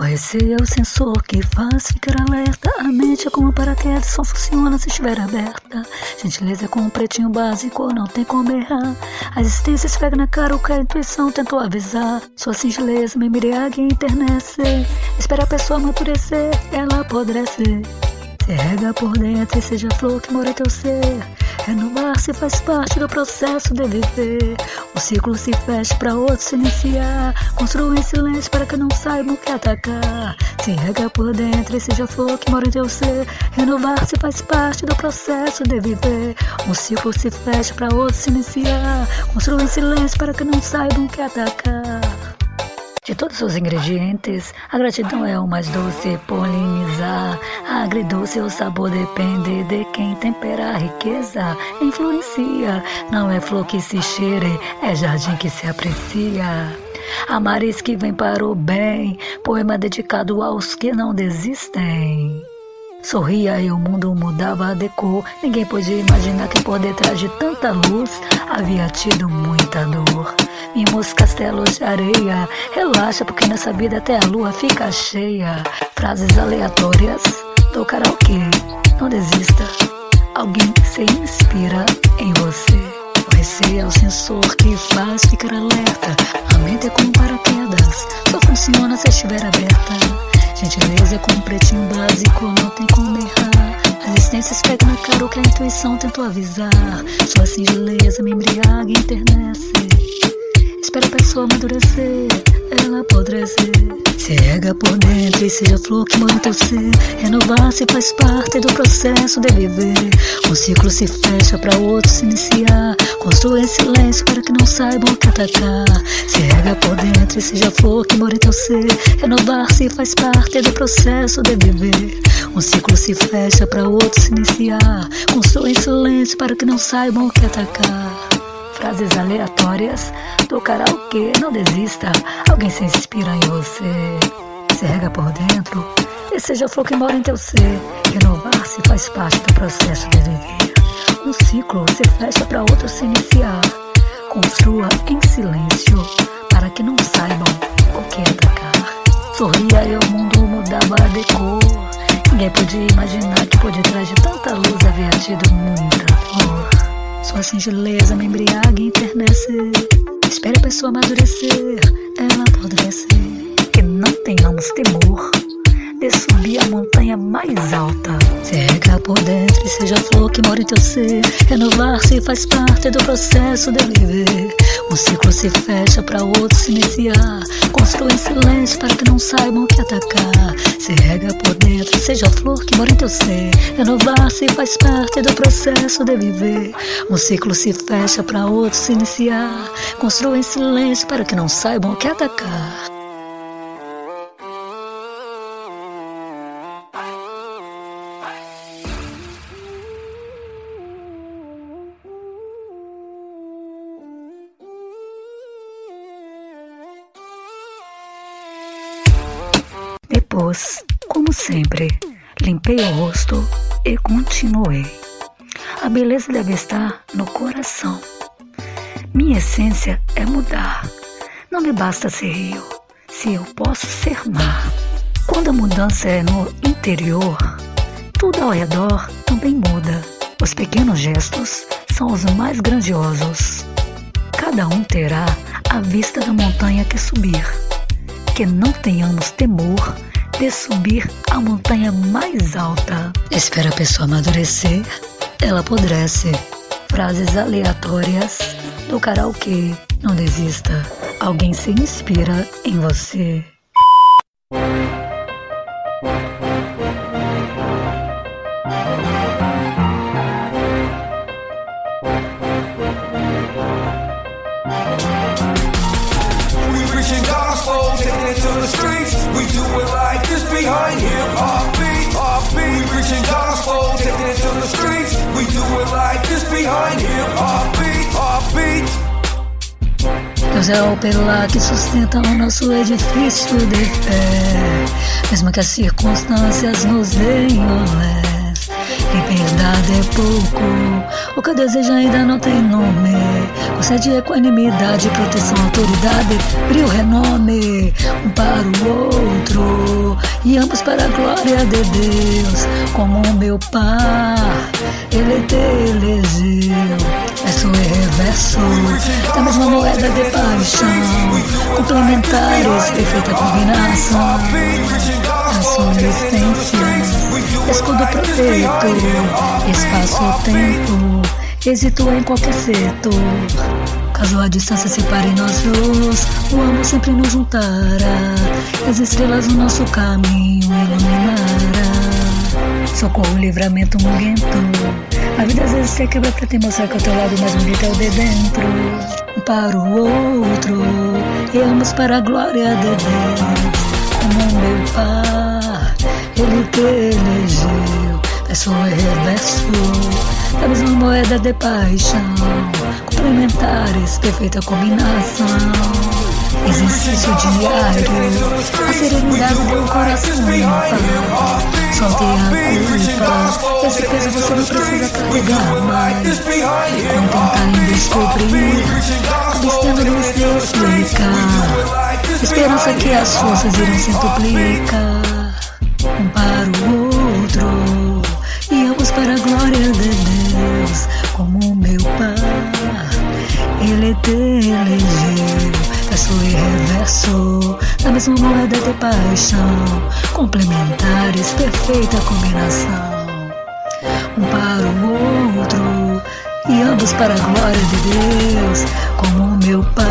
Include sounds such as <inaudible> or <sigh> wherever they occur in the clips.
O receio é o sensor que faz ficar alerta. A mente é como um paraquedas, só funciona se estiver aberta. Gentileza é como um pretinho básico, não tem como errar. A existência esfrega na cara o que a intuição tentou avisar. Sua singeleza me embriaga e internece. Espera a pessoa amadurecer, ela apodrece. Se rega por dentro e seja a flor que mora em teu ser. Renovar-se faz parte do processo de viver. O ciclo se fecha para outro se iniciar. Construa em silêncio para que não saibam o que atacar. Se rega por dentro e seja a flor que mora em teu ser. Renovar-se faz parte do processo de viver. O ciclo se fecha para outro se iniciar. Construa em silêncio para que não saibam o que atacar. De todos os ingredientes, a gratidão é o mais doce, polinizar. Agridoce, o sabor depende de quem tempera a riqueza, influencia. Não é flor que se cheire, é jardim que se aprecia. A maris que vem para o bem, poema dedicado aos que não desistem. Sorria e o mundo mudava de cor. Ninguém podia imaginar que por detrás de tanta luz havia tido muita dor. Vimos castelos de areia. Relaxa, porque nessa vida até a lua fica cheia. Frases aleatórias do karaokê. Não desista. Alguém se inspira em você. O receio é o sensor que faz ficar alerta. A mente é como paraquedas. Só funciona se estiver aberta. Gentileza é como um pretinho básico, não tem como errar. Resistências pega na cara o que a intuição tentou avisar. Sua singeleza me embriaga e internece. Espera a pessoa amadurecer, ela apodrecer. Se rega por dentro e seja a flor que mora em teu ser. Renovar-se faz parte do processo de viver. Um ciclo se fecha para outro se iniciar. Construa em silêncio para que não saibam o que atacar. Se rega por dentro e seja a flor que mora em teu ser. Renovar-se faz parte do processo de viver. Um ciclo se fecha para outro se iniciar. Construa em silêncio para que não saibam o que atacar frases aleatórias do karaokê. Não desista, alguém se inspira em você. Se rega por dentro e seja a flor que mora em teu ser. Renovar-se faz parte do processo de viver. Um ciclo se fecha para outro se iniciar. Construa em silêncio para que não saibam o que atacar. Sorria e o mundo mudava de cor. Ninguém podia imaginar que por detrás de tanta luz havia tido muita dor. Sua singeleza me embriaga e internece. Espere a pessoa amadurecer, ela apodrecer. Que não tenhamos temor de subir a montanha mais alta. Se rega por dentro e seja a flor que mora em teu ser. Renovar-se faz parte do processo de viver. Um ciclo se fecha para outro se iniciar. Construa em silêncio para que não saibam o que atacar. Se rega por dentro seja a flor que mora em teu ser. Renovar-se faz parte do processo de viver. Um ciclo se fecha para outro se iniciar. Construa em silêncio para que não saibam o que atacar. Como sempre, limpei o rosto e continuei. A beleza deve estar no coração. Minha essência é mudar. Não me basta ser rio, se eu posso ser mar. Quando a mudança é no interior, tudo ao redor também muda. Os pequenos gestos são os mais grandiosos. Cada um terá a vista da montanha que subir. Que não tenhamos temor de subir a montanha mais alta. Espera a pessoa amadurecer, ela apodrece. Frases aleatórias do karaokê. Não desista, alguém se inspira em você. Behind hip hop beat, hop beat. We gospel, taking it to the streets. We do it like this behind hip hop beat, hop beat. Deus é o pilar que sustenta o nosso edifício de fé, mesmo que as circunstâncias nos deem olés. Liberdade é pouco, o que eu desejo ainda não tem nome. Concede equanimidade, proteção, autoridade, brilho, renome, um para o outro. e ambos para a glória de Deus, como meu Pai, Ele te elegeu. Verso e reverso, da mesma moeda de paixão, complementares, perfeita combinação, a sua essência, escudo protetor, espaço-tempo, êxito em qualquer setor. Caso a distância separe nós dois, o amor sempre nos juntará. As estrelas no nosso caminho iluminará. Socorro, livramento, momento. A vida às vezes se quebra pra te mostrar que o teu lado mais bonito é o de dentro. Um para o outro, e ambos para a glória de Deus. Como meu Pai, Ele te elegeu. Verso e reverso, da mesma moeda de paixão complementares, perfeita combinação. Exercício diário, a serenidade do coração em paz. Solte a culpa, esse peso você não precisa carregar mais. Contentar em descobrir, abstendo de se explicar. Esperança que as forças irão se duplicar. Um para o outro, e ambos para a glória de Deus, Ele te elegeu, verso e reverso, na mesma moeda de paixão, complementares, perfeita combinação. Um para o outro, e ambos para a glória de Deus, como meu Pai,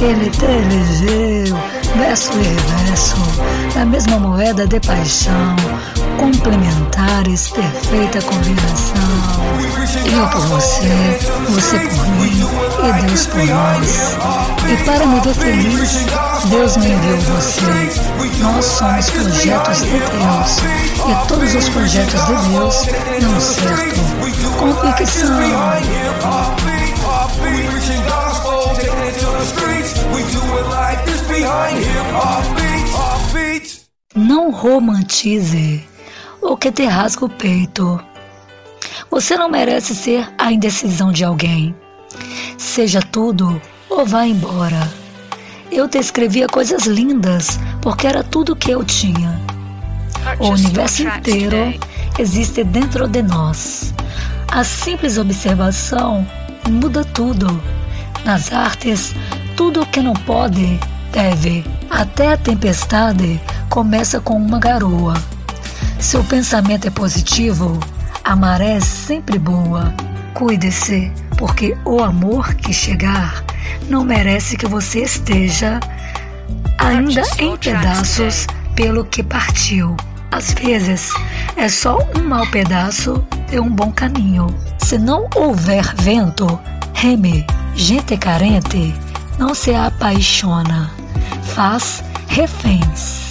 Ele te elegeu, verso e reverso, na mesma moeda de paixão, complementares, perfeita combinação. Eu por você, você por mim e Deus por nós. E para me ver feliz, Deus me enviou você. Nós somos projetos de Deus e todos os projetos de Deus dão certo. Convicção. Não romantize o que te rasga o peito. Você não merece ser a indecisão de alguém. Seja tudo ou vá embora. Eu te escrevia coisas lindas porque era tudo que eu tinha. O universo inteiro existe dentro de nós. A simples observação muda tudo. Nas artes, tudo o que não pode, deve. Até a tempestade começa com uma garoa. Se o pensamento é positivo, a maré é sempre boa. Cuide-se, porque o amor que chegar não merece que você esteja ainda em pedaços pelo que partiu. Às vezes é só um mau pedaço de um bom caminho. Se não houver vento, reme. Gente carente não se apaixona, faz reféns.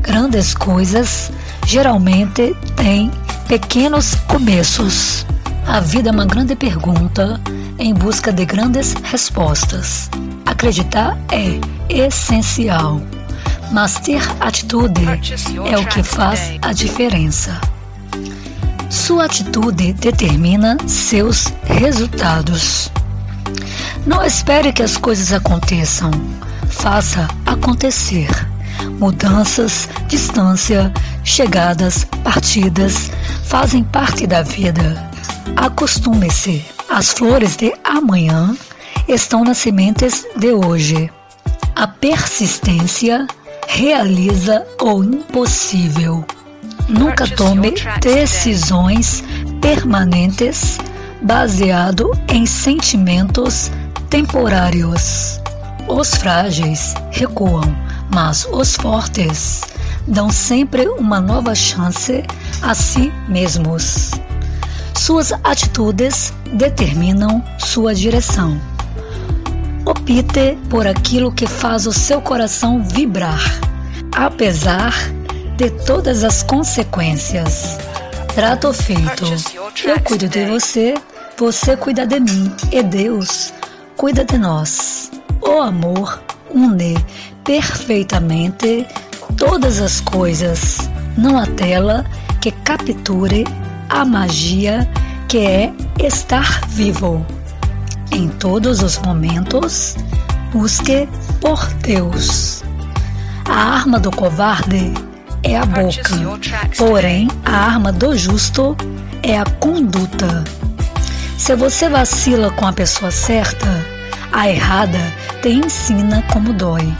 Grandes coisas geralmente tem pequenos começos. A vida é uma grande pergunta em busca de grandes respostas. Acreditar é essencial, mas ter atitude é o que faz a diferença. Sua atitude determina seus resultados. Não espere que as coisas aconteçam, faça acontecer. Mudanças, distância, chegadas, partidas fazem parte da vida. Acostume-se. As flores de amanhã estão nas sementes de hoje. A persistência realiza o impossível. Nunca tome decisões permanentes baseado em sentimentos temporários. Os frágeis recuam mas os fortes dão sempre uma nova chance a si mesmos. Suas atitudes determinam sua direção. Opte por aquilo que faz o seu coração vibrar, apesar de todas as consequências. Trato feito. Eu cuido de você, você cuida de mim e Deus cuida de nós. O amor une perfeitamente todas as coisas. Não há tela que capture a magia que é estar vivo. Em todos os momentos, busque por Deus. A arma do covarde é a boca, porém a arma do justo é a conduta. Se você vacila com a pessoa certa, a errada te ensina como dói.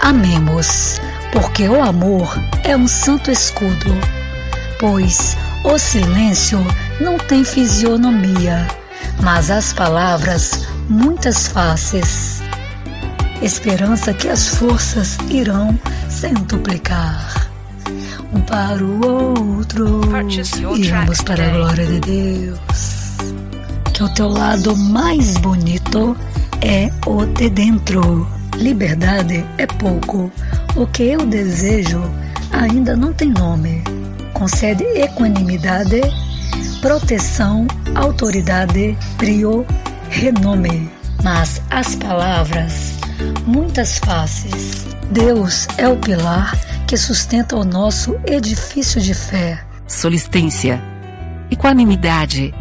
Amemos, porque o amor é um santo escudo, pois o silêncio não tem fisionomia, mas as palavras muitas faces. Esperança que as forças irão centuplicar. Um para o outro e vamos para a glória de Deus que o teu lado mais bonito é o de dentro. Liberdade é pouco. O que eu desejo ainda não tem nome. Concede equanimidade, proteção, autoridade, brio, renome. Mas as palavras, muitas faces. Deus é o pilar que sustenta o nosso edifício de fé. Solistência, equanimidade,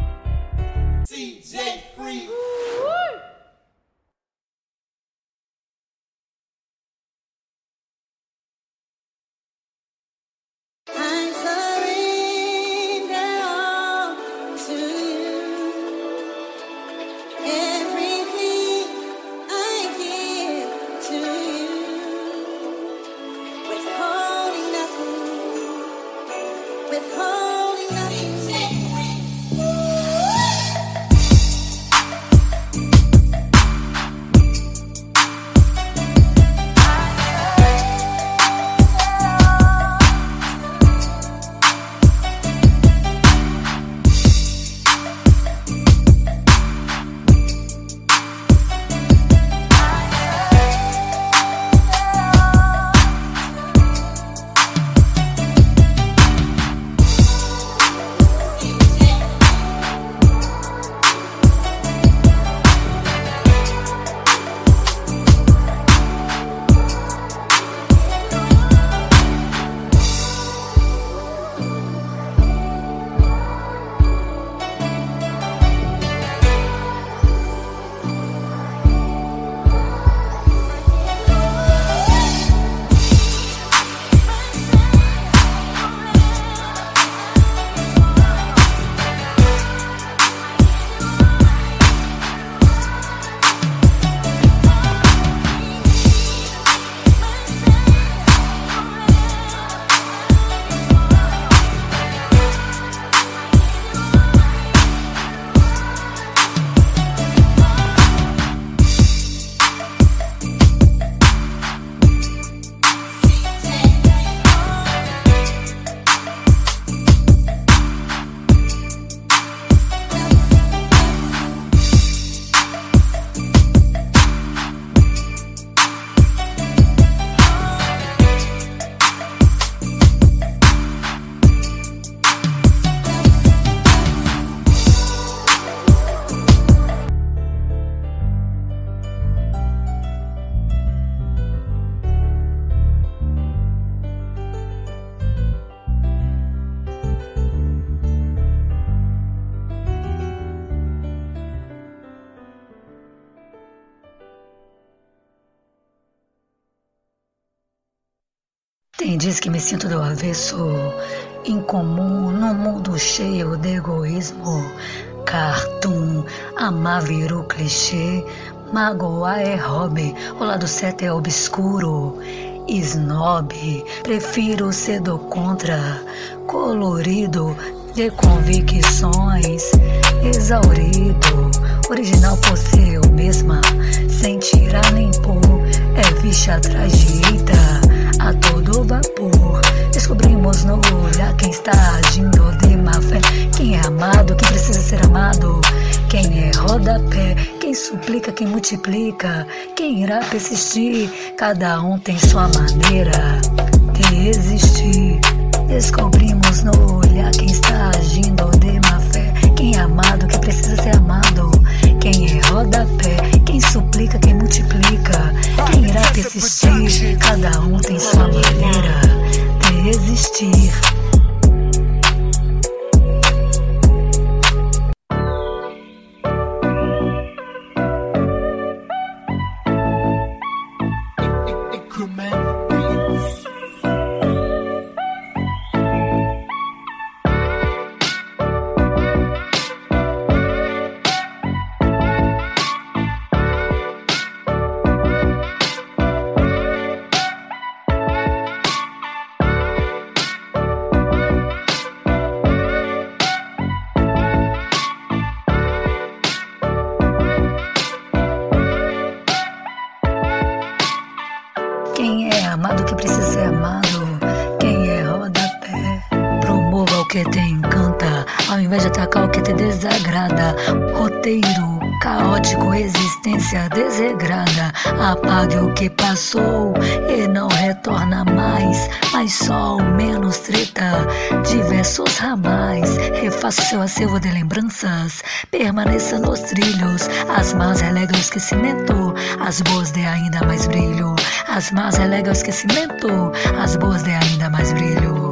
egoísmo. Cartoon, amar virou clichê, magoar é hobby, o lado certo é obscuro. Snob, prefiro ser do contra, colorido de convicções, exaurido, original por ser eu mesma, sem tirar nem pôr, é vixe atrás de eita a todo vapor. Descobrimos no olhar quem está agindo de má fé. Quem é amado, quem precisa ser amado. Quem é rodapé, quem suplica, quem multiplica. Quem irá persistir, cada um tem sua maneira de existir. Descobrimos no olhar quem está agindo de má fé. Quem é amado, quem precisa ser amado. Quem é rodapé, quem suplica, quem multiplica. Quem irá persistir, cada um tem sua maneira de existir. Refaça seu acervo de lembranças, permaneça nos trilhos. As más relega o esquecimento, as boas dê ainda mais brilho. As más relega o esquecimento, as boas dê ainda mais brilho.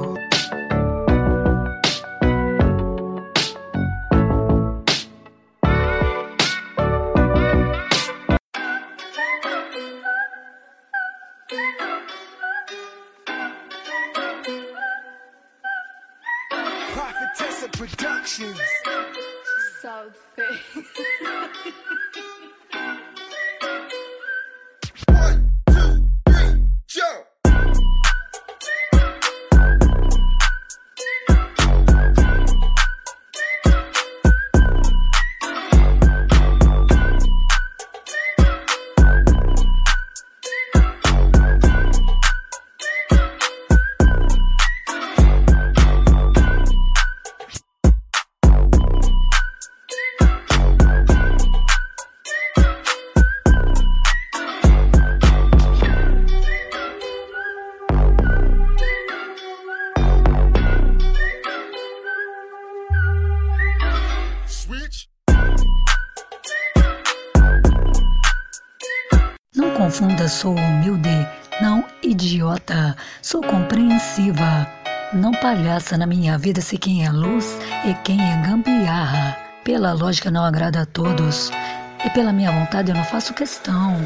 Palhaça na minha vida sei quem é luz e quem é gambiarra. Pela lógica não agrada a todos. E pela minha vontade eu não faço questão.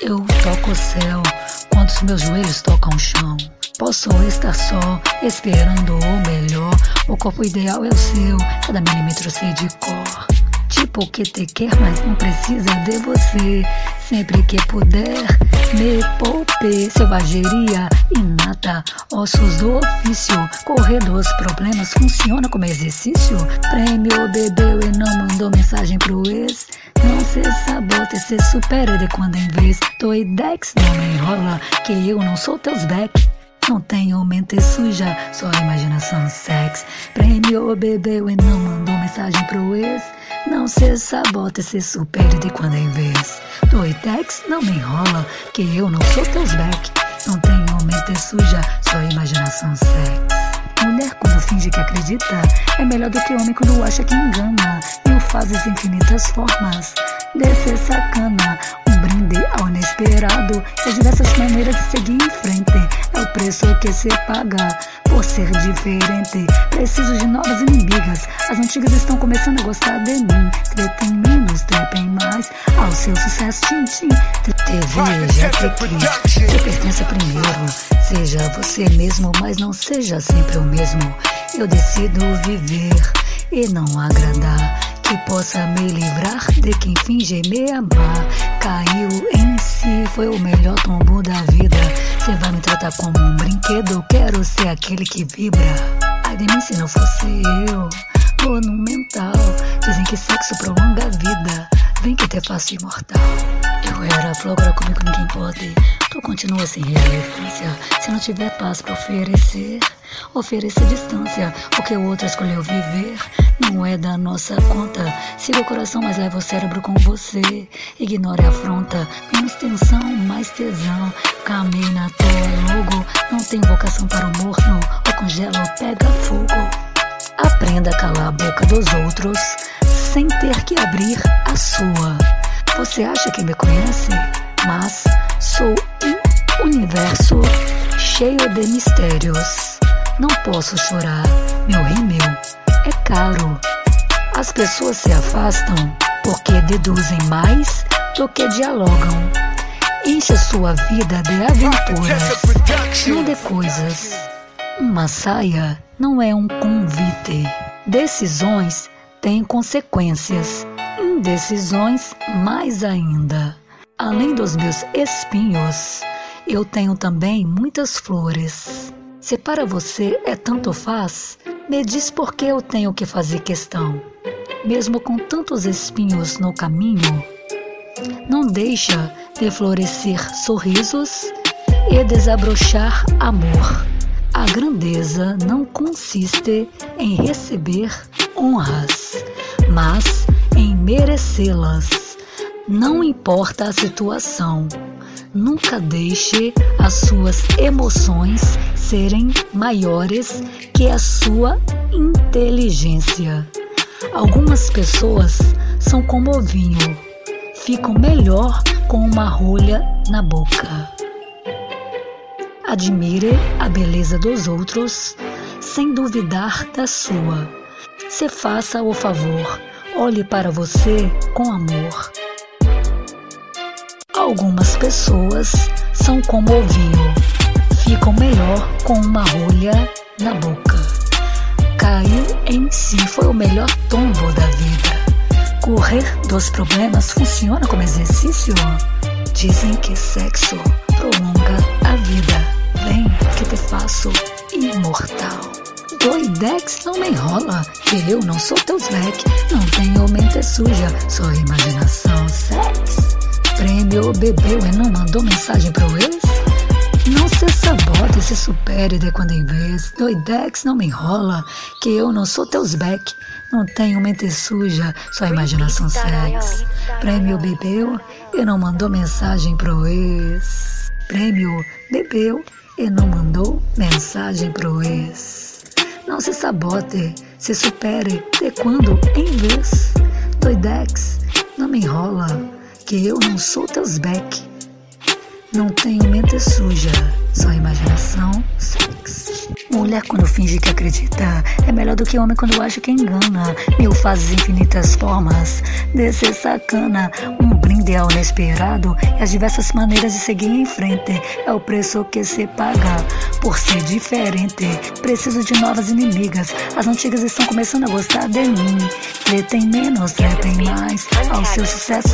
Eu toco o céu quando os meus joelhos tocam o chão. Posso estar só, esperando o melhor. O corpo ideal é o seu, cada milímetro sei de cor. Tipo que te quer, mas não precisa de você. Sempre que puder, me poupe. Selvageria inata, ossos do ofício. Correr dos problemas funciona como exercício. Prêmio bebeu e não mandou mensagem pro ex. Não se sabote, se supera de quando em vez. Doidex, não me enrola, que eu não sou teus back. Não tenho mente suja, só imaginação sex. Prêmio bebeu e não mandou mensagem pro ex. Não se sabote, se supere de quando em vez. Doidex, não me enrola, que eu não sou teus back. Não tenho mente suja, só imaginação sex. Mulher quando finge que acredita é melhor do que homem quando acha que engana. Mil fases, infinitas formas de ser sacana. Brinde ao inesperado e as diversas maneiras de seguir em frente. É o preço que se paga por ser diferente. Preciso de novas inimigas. As antigas estão começando a gostar de mim. Tretem menos, trepem mais. Ao seu sucesso, tchim. TV, já cliquei. Você pertence primeiro. Seja você mesmo, mas não seja sempre o mesmo. Eu decido viver e não agradar. Que possa me livrar de quem finge me amar. Caiu em si, foi o melhor tombo da vida. Você vai me tratar como um brinquedo, quero ser aquele que vibra. Ai de mim se não fosse eu, monumental. Dizem que sexo prolonga a vida, vem que te faço imortal. Eu era flor, agora comigo ninguém pode. Tu continua sem relevância. Se não tiver paz pra oferecer, ofereça distância. O que o outro escolheu viver não é da nossa conta. Siga o coração, mas leva o cérebro com você. Ignore a afronta. Menos tensão, mais tesão. Caminhe na tua logo. Não tem vocação para o morno. Ou congela ou pega fogo. Aprenda a calar a boca dos outros sem ter que abrir a sua. Você acha que me conhece? Mas sou um universo cheio de mistérios. Não posso chorar, meu rímel é caro. As pessoas se afastam porque deduzem mais do que dialogam. Encha sua vida de aventuras, não de coisas. Uma saia não é um convite. Decisões têm consequências. Indecisões, mais ainda. Além dos meus espinhos, eu tenho também muitas flores. Se para você é tanto faz, me diz por que eu tenho que fazer questão. Mesmo com tantos espinhos no caminho, não deixa de florescer sorrisos e desabrochar amor. A grandeza não consiste em receber honras, mas em merecê-las. Não importa a situação, nunca deixe as suas emoções serem maiores que a sua inteligência. Algumas pessoas são como o vinho, ficam melhor com uma rolha na boca. Admire a beleza dos outros sem duvidar da sua. Se faça o favor, olhe para você com amor. Algumas pessoas são como o vinho, ficam melhor com uma rolha na boca. Cair em si foi o melhor tombo da vida. Correr dos problemas funciona como exercício. Dizem que sexo prolonga a vida. Vem que te faço imortal. Doidex não me enrola, que eu não sou teu Zweck. Não tenho mente suja, só imaginação, sex. Prêmio bebeu e não mandou mensagem pro ex? Não se sabote, se supere de quando em vez. Doidex não me enrola, que eu não sou teus back. Não tenho mente suja, só imaginação sex. Prêmio bebeu e não mandou mensagem pro ex. Prêmio bebeu e não mandou mensagem pro ex. Não se sabote, se supere de quando em vez. Doidex não me enrola que eu não sou teus back. Não tenho mente suja, só imaginação, sexo. Mulher quando finge que acredita é melhor do que homem quando acha que engana. Mil fases, infinitas formas de ser sacana. Um brinde ao inesperado e as diversas maneiras de seguir em frente. É o preço que se paga por ser diferente. Preciso de novas inimigas. As antigas estão começando a gostar de mim. Tretem menos, tretem mais. Ao seu sucesso,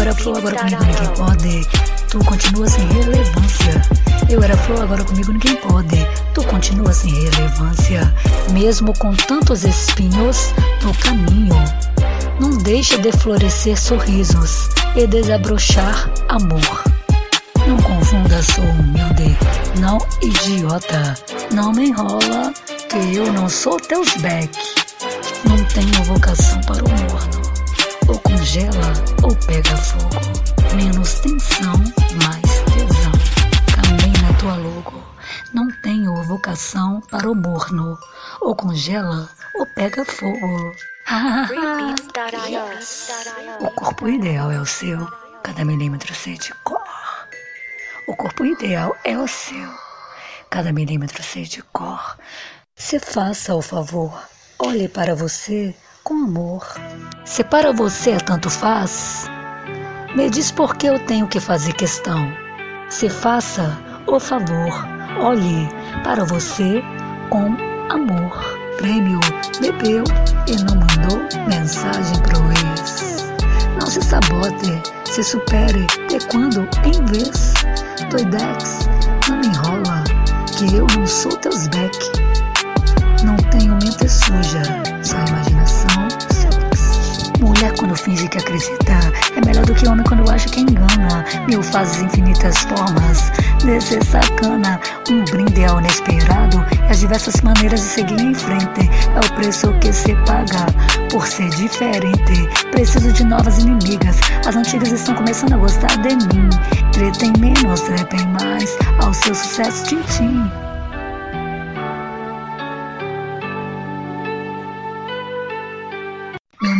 era flor, agora comigo ninguém pode. Tu continua sem relevância. Eu era flor, agora comigo ninguém pode. Tu continua sem relevância. Mesmo com tantos espinhos no caminho. Não deixe de florescer sorrisos e desabrochar amor. Não confunda, sou humilde, não idiota. Não me enrola, que eu não sou teus back. Não tenho vocação para o morno. Ou congela ou pega fogo. Menos tensão, mais tesão. Caminho na tua logo. Não tenho vocação para o morno. Ou congela ou pega fogo. <laughs> O corpo ideal é o seu. Cada milímetro sei de cor. O corpo ideal é o seu. Cada milímetro sei de cor. Se faça o favor, olhe para você com amor. Se para você tanto faz, me diz por que eu tenho que fazer questão. Se faça o favor, olhe para você com amor. Prêmio bebeu e não mandou mensagem pro ex. Não se sabote, se supere de quando em vez. Doidex, não me enrola, que eu não sou teus back. Não tenho mente suja, só imaginação. Mulher quando finge que acredita é melhor do que homem quando acha que engana. Mil fases, infinitas formas de ser sacana. Um brinde ao inesperado e as diversas maneiras de seguir em frente. É o preço que se paga por ser diferente. Preciso de novas inimigas. As antigas estão começando a gostar de mim. Tretem menos, trepem mais. Ao seu sucesso, tchim-tchim.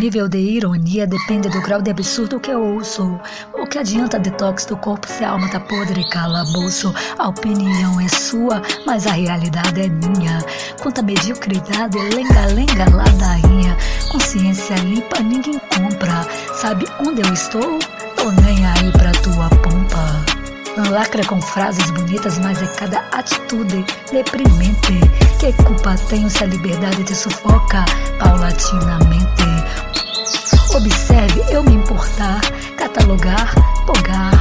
Nível de ironia depende do grau de absurdo que eu ouço. O que adianta detox do corpo se a alma tá podre, calabouço? A opinião é sua, mas a realidade é minha. Quanta mediocridade, lenga-lenga, ladainha. Consciência limpa, ninguém compra. Sabe onde eu estou? Tô nem aí pra tua pompa. Lacra com frases bonitas, mas é cada atitude deprimente. Que culpa tenho se a liberdade te sufoca paulatinamente? Observe eu me importar, catalogar, pogar.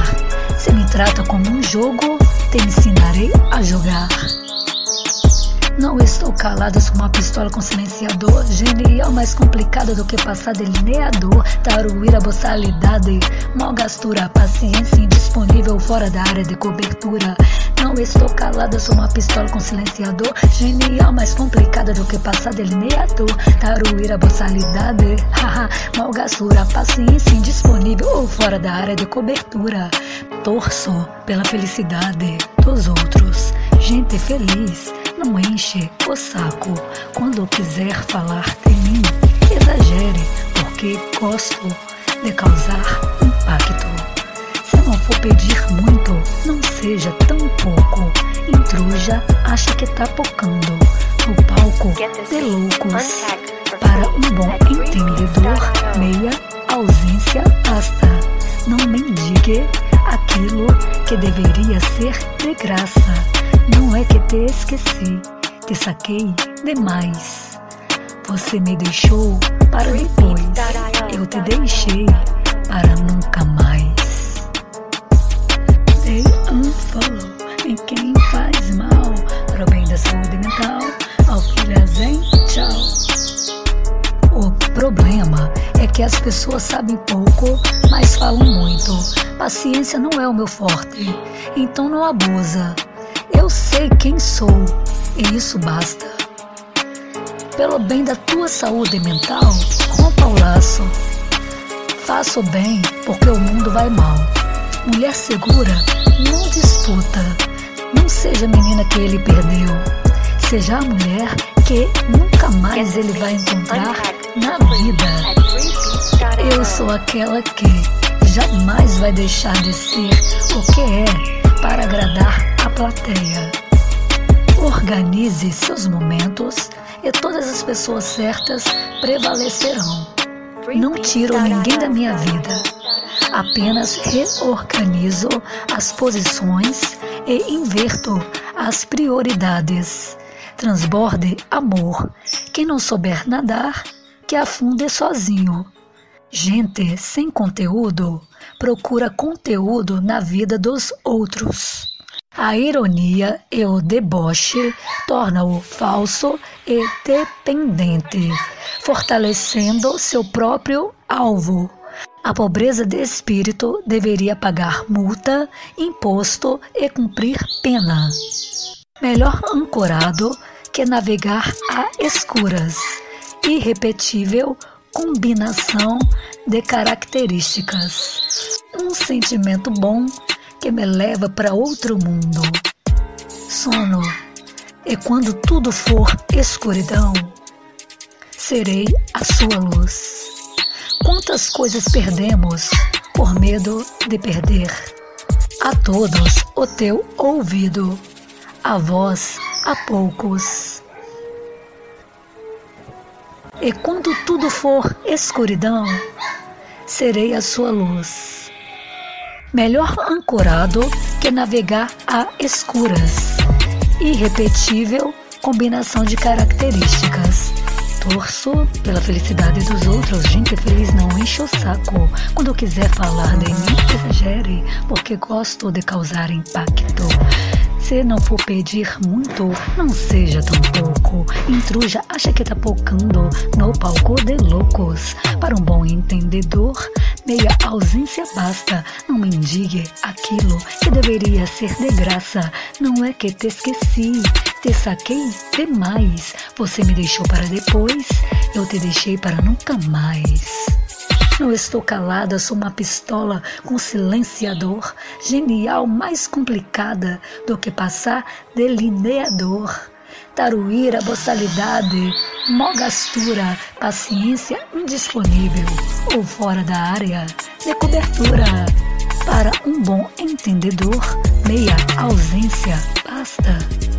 Se me trata como um jogo, te ensinarei a jogar. Não estou calada, sou uma pistola com silenciador. Genial, mais complicada do que passar delineador. Taruíra, boçalidade, malgastura, paciência indisponível fora da área de cobertura. Não estou calada, sou uma pistola com silenciador. Genial, mais complicada do que passar delineador. Taruíra, boçalidade, haha, malgastura, paciência indisponível ou fora da área de cobertura. Torço pela felicidade dos outros. Gente feliz não enche o saco. Quando quiser falar de mim, exagere, porque gosto de causar impacto. For pedir muito, não seja tão pouco. Intruja, acha que tá pocando no palco de loucos. Para um bom entendedor, meia ausência basta. Não mendigue aquilo que deveria ser de graça. Não é que te esqueci, te saquei demais. Você me deixou para depois, eu te deixei para nunca mais. Saúde mental. Filha zen, tchau. O problema é que as pessoas sabem pouco, mas falam muito. Paciência não é o meu forte, então não abusa. Eu sei quem sou e isso basta. Pelo bem da tua saúde mental, rompa o laço. Faça o bem porque o mundo vai mal. Mulher segura não disputa. Não seja a menina que ele perdeu. Seja a mulher que nunca mais ele vai encontrar na vida. Eu sou aquela que jamais vai deixar de ser o que é para agradar a plateia. Organize seus momentos e todas as pessoas certas prevalecerão. Não tiro ninguém da minha vida, apenas reorganizo as posições e inverto as prioridades. Transborde amor. Quem não souber nadar, que afunde sozinho. Gente sem conteúdo procura conteúdo na vida dos outros. A ironia e o deboche tornam-o falso e dependente, fortalecendo seu próprio alvo. A pobreza de espírito deveria pagar multa, imposto e cumprir pena. Melhor ancorado que navegar a escuras. Irrepetível combinação de características. Um sentimento bom que me leva para outro mundo. Sono e quando tudo for escuridão, serei a sua luz. Quantas coisas perdemos por medo de perder? A todos o teu ouvido, a voz a poucos. E quando tudo for escuridão, serei a sua luz melhor ancorado que navegar a escuras. Irrepetível combinação de características. Torço pela felicidade dos outros. Gente feliz não enche o saco. Quando quiser falar de mim, exagere, porque gosto de causar impacto. Se não for pedir muito, não seja tão pouco. Intruja, acha que tá pocando no palco de loucos. Para um bom entendedor, meia ausência basta. Não mendigue aquilo que deveria ser de graça. Não é que te esqueci, te saquei demais. Você me deixou para depois, eu te deixei para nunca mais. Não estou calada, sou uma pistola com silenciador, genial, mais complicada do que passar delineador. Taruíra, boçalidade, mogastura, paciência indisponível ou fora da área de cobertura. Para um bom entendedor, meia ausência basta.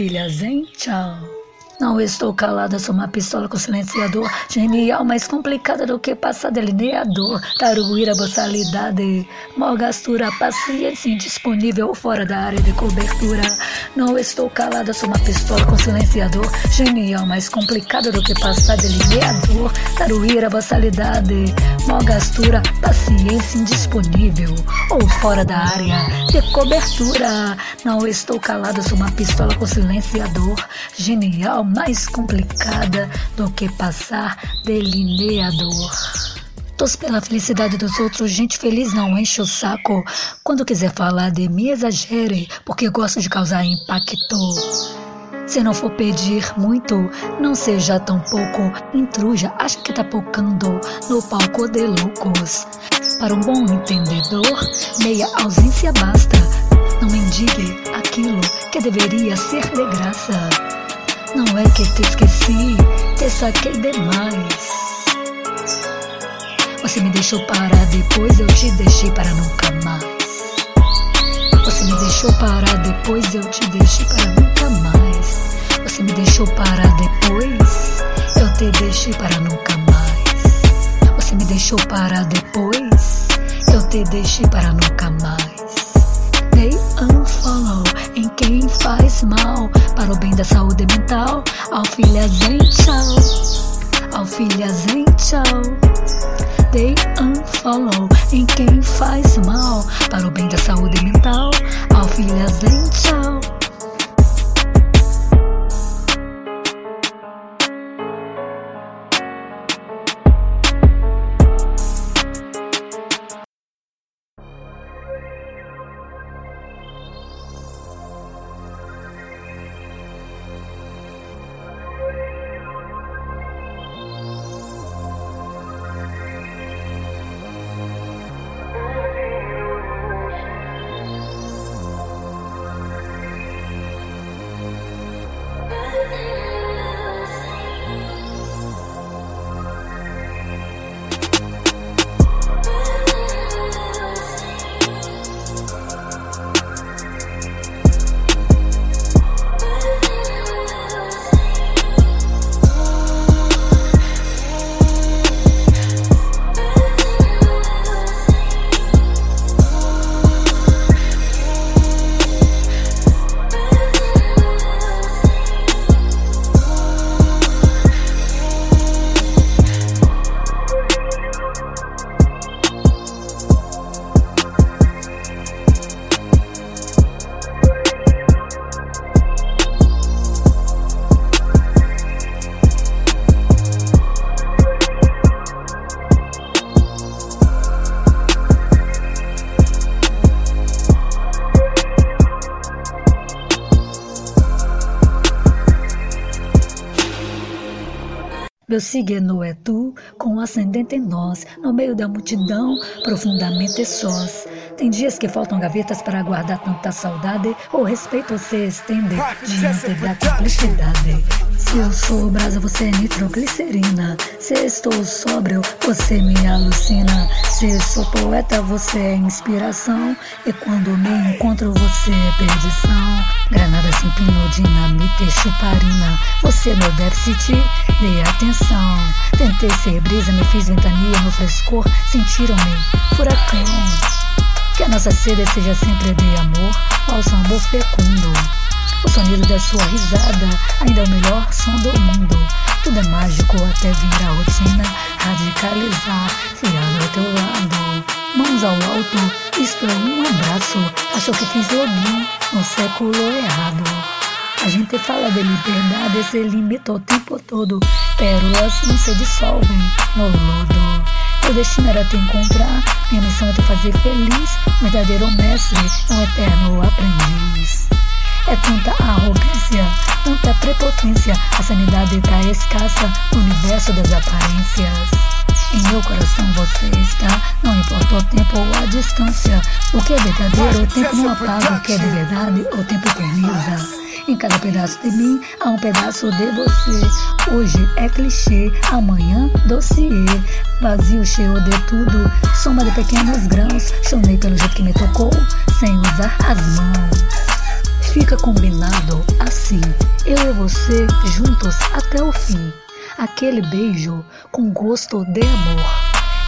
Filha Zen, tchau. Não estou calada, sou uma pistola com silenciador. Genial, mais complicada do que passar delineador. Taruíra, boçalidade. Malgastura, paciência indisponível fora da área de cobertura. Não estou calada, sou uma pistola com silenciador. Genial, mais complicada do que passar delineador. Taruíra, boçalidade. Malgastura, paciência indisponível ou fora da área de cobertura. Não estou calada, sou uma pistola com silenciador. Genial, mais complicada do que passar delineador. Torço pela felicidade dos outros, gente feliz não enche o saco. Quando quiser falar de mim, exagere, porque gosto de causar impacto. Se não for pedir muito, não seja tão pouco. Intruja, acha que tá pocando no palco de loucos. Para um bom entendedor, meia ausência basta. Não mendigue aquilo que deveria ser de graça. Não é que te esqueci, te saquei demais. Você me deixou parar, depois eu te deixei para nunca mais. Você me deixou parar, depois eu te deixei para nunca mais. Você me deixou parar, depois eu te deixei para nunca mais. Você me deixou parar, depois eu te deixei para nunca mais. Dei unfollow em quem faz mal para o bem da saúde mental. Ao filhas em tchau, ao filhas em tchau. Dei unfollow em quem faz mal para o bem da saúde mental. Ao filhas em tchau. Meu signo é tu, com ascendente em nós, no meio da multidão, profundamente sós. Tem dias que faltam gavetas para guardar tanta saudade, o respeito se estende diante da cumplicidade. Se eu sou brasa, você é nitroglicerina. Se estou sóbrio, você me alucina. Se sou poeta, você é inspiração. E quando me encontro, você é perdição. Granada sem pino, dinamite, chuparina. Você é meu déficit, dê atenção. Tentei ser brisa, me fiz ventania no frescor. Sentiram-me furacão. Que a nossa sede seja sempre de amor, ao amor fecundo. O sonido da sua risada ainda é o melhor som do mundo. Tudo é mágico até vir a rotina, radicalizar, fiado ao teu lado. Mãos ao alto, isto é um abraço. Achou que fiz login no século errado. A gente fala de liberdade, se limita o tempo todo. Pérolas não se dissolvem no lodo. Meu destino era te encontrar, minha missão é te fazer feliz. verdadeiro mestre, um eterno aprendiz. É tanta arrogância, tanta prepotência, a sanidade tá escassa no universo das aparências. Em meu coração você está, não importa o tempo ou a distância. O que é verdadeiro, o tempo não apaga. O que é de verdade, o tempo eterniza. Em cada pedaço de mim há um pedaço de você. Hoje é clichê, amanhã dossiê. Vazio, cheio de tudo, soma de pequenos grãos. Chonei pelo jeito que me tocou, sem usar as mãos. Fica combinado assim, eu e você juntos até o fim. Aquele beijo com gosto de amor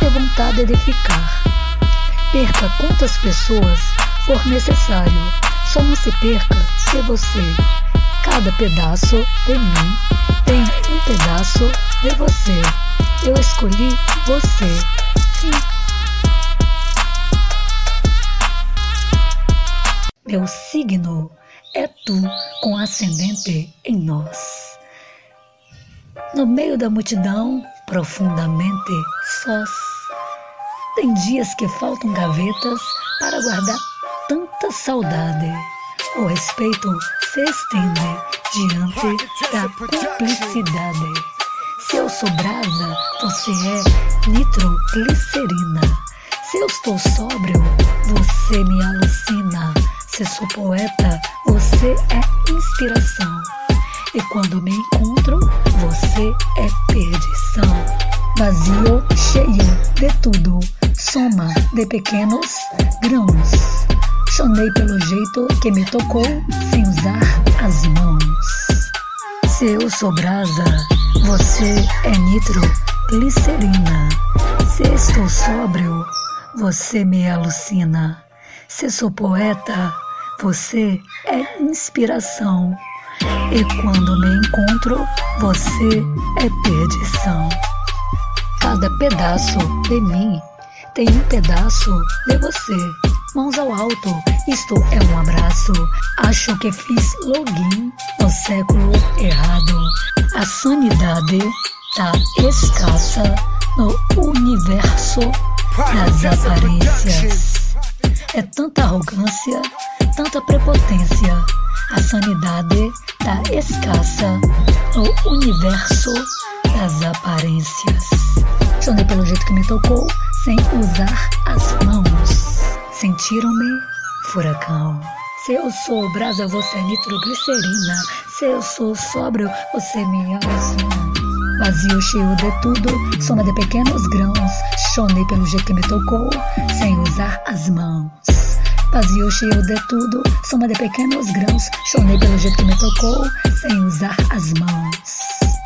e vontade de ficar. Perca quantas pessoas for necessário, só não se perca se você. Cada pedaço de mim tem um pedaço de você. Eu escolhi você. Sim. Meu signo é tu com ascendente em nós. No meio da multidão, profundamente sós. Tem dias que faltam gavetas para guardar tanta saudade. O respeito se estende diante da cumplicidade. Se eu sou brasa, você é nitroglicerina. Se eu estou sóbrio, você me alucina. Se sou poeta, você é inspiração. E quando me encontro, você é perdição. Vazio, cheio de tudo, soma de pequenos grãos. Chonei pelo jeito que me tocou, sem usar as mãos. Se eu sou brasa, você é nitroglicerina. Se estou sóbrio, você me alucina. Se sou poeta, você é inspiração. E quando me encontro, você é perdição. Cada pedaço de mim tem um pedaço de você. Mãos ao alto, isto é um abraço. Acho que fiz login no século errado. A sanidade tá escassa no universo das aparências. É tanta arrogância, tanta prepotência. A sanidade tá escassa no universo das aparências. Sonhei pelo jeito que me tocou, sem usar as mãos. Sentiram-me, furacão. Se eu sou brasa, você é nitroglicerina. Se eu sou sóbrio, você me alucina. Vazio, cheio de tudo, soma de pequenos grãos. Chonei pelo jeito que me tocou, sem usar as mãos. Vazio, cheio de tudo, soma de pequenos grãos. Chonei pelo jeito que me tocou, sem usar as mãos.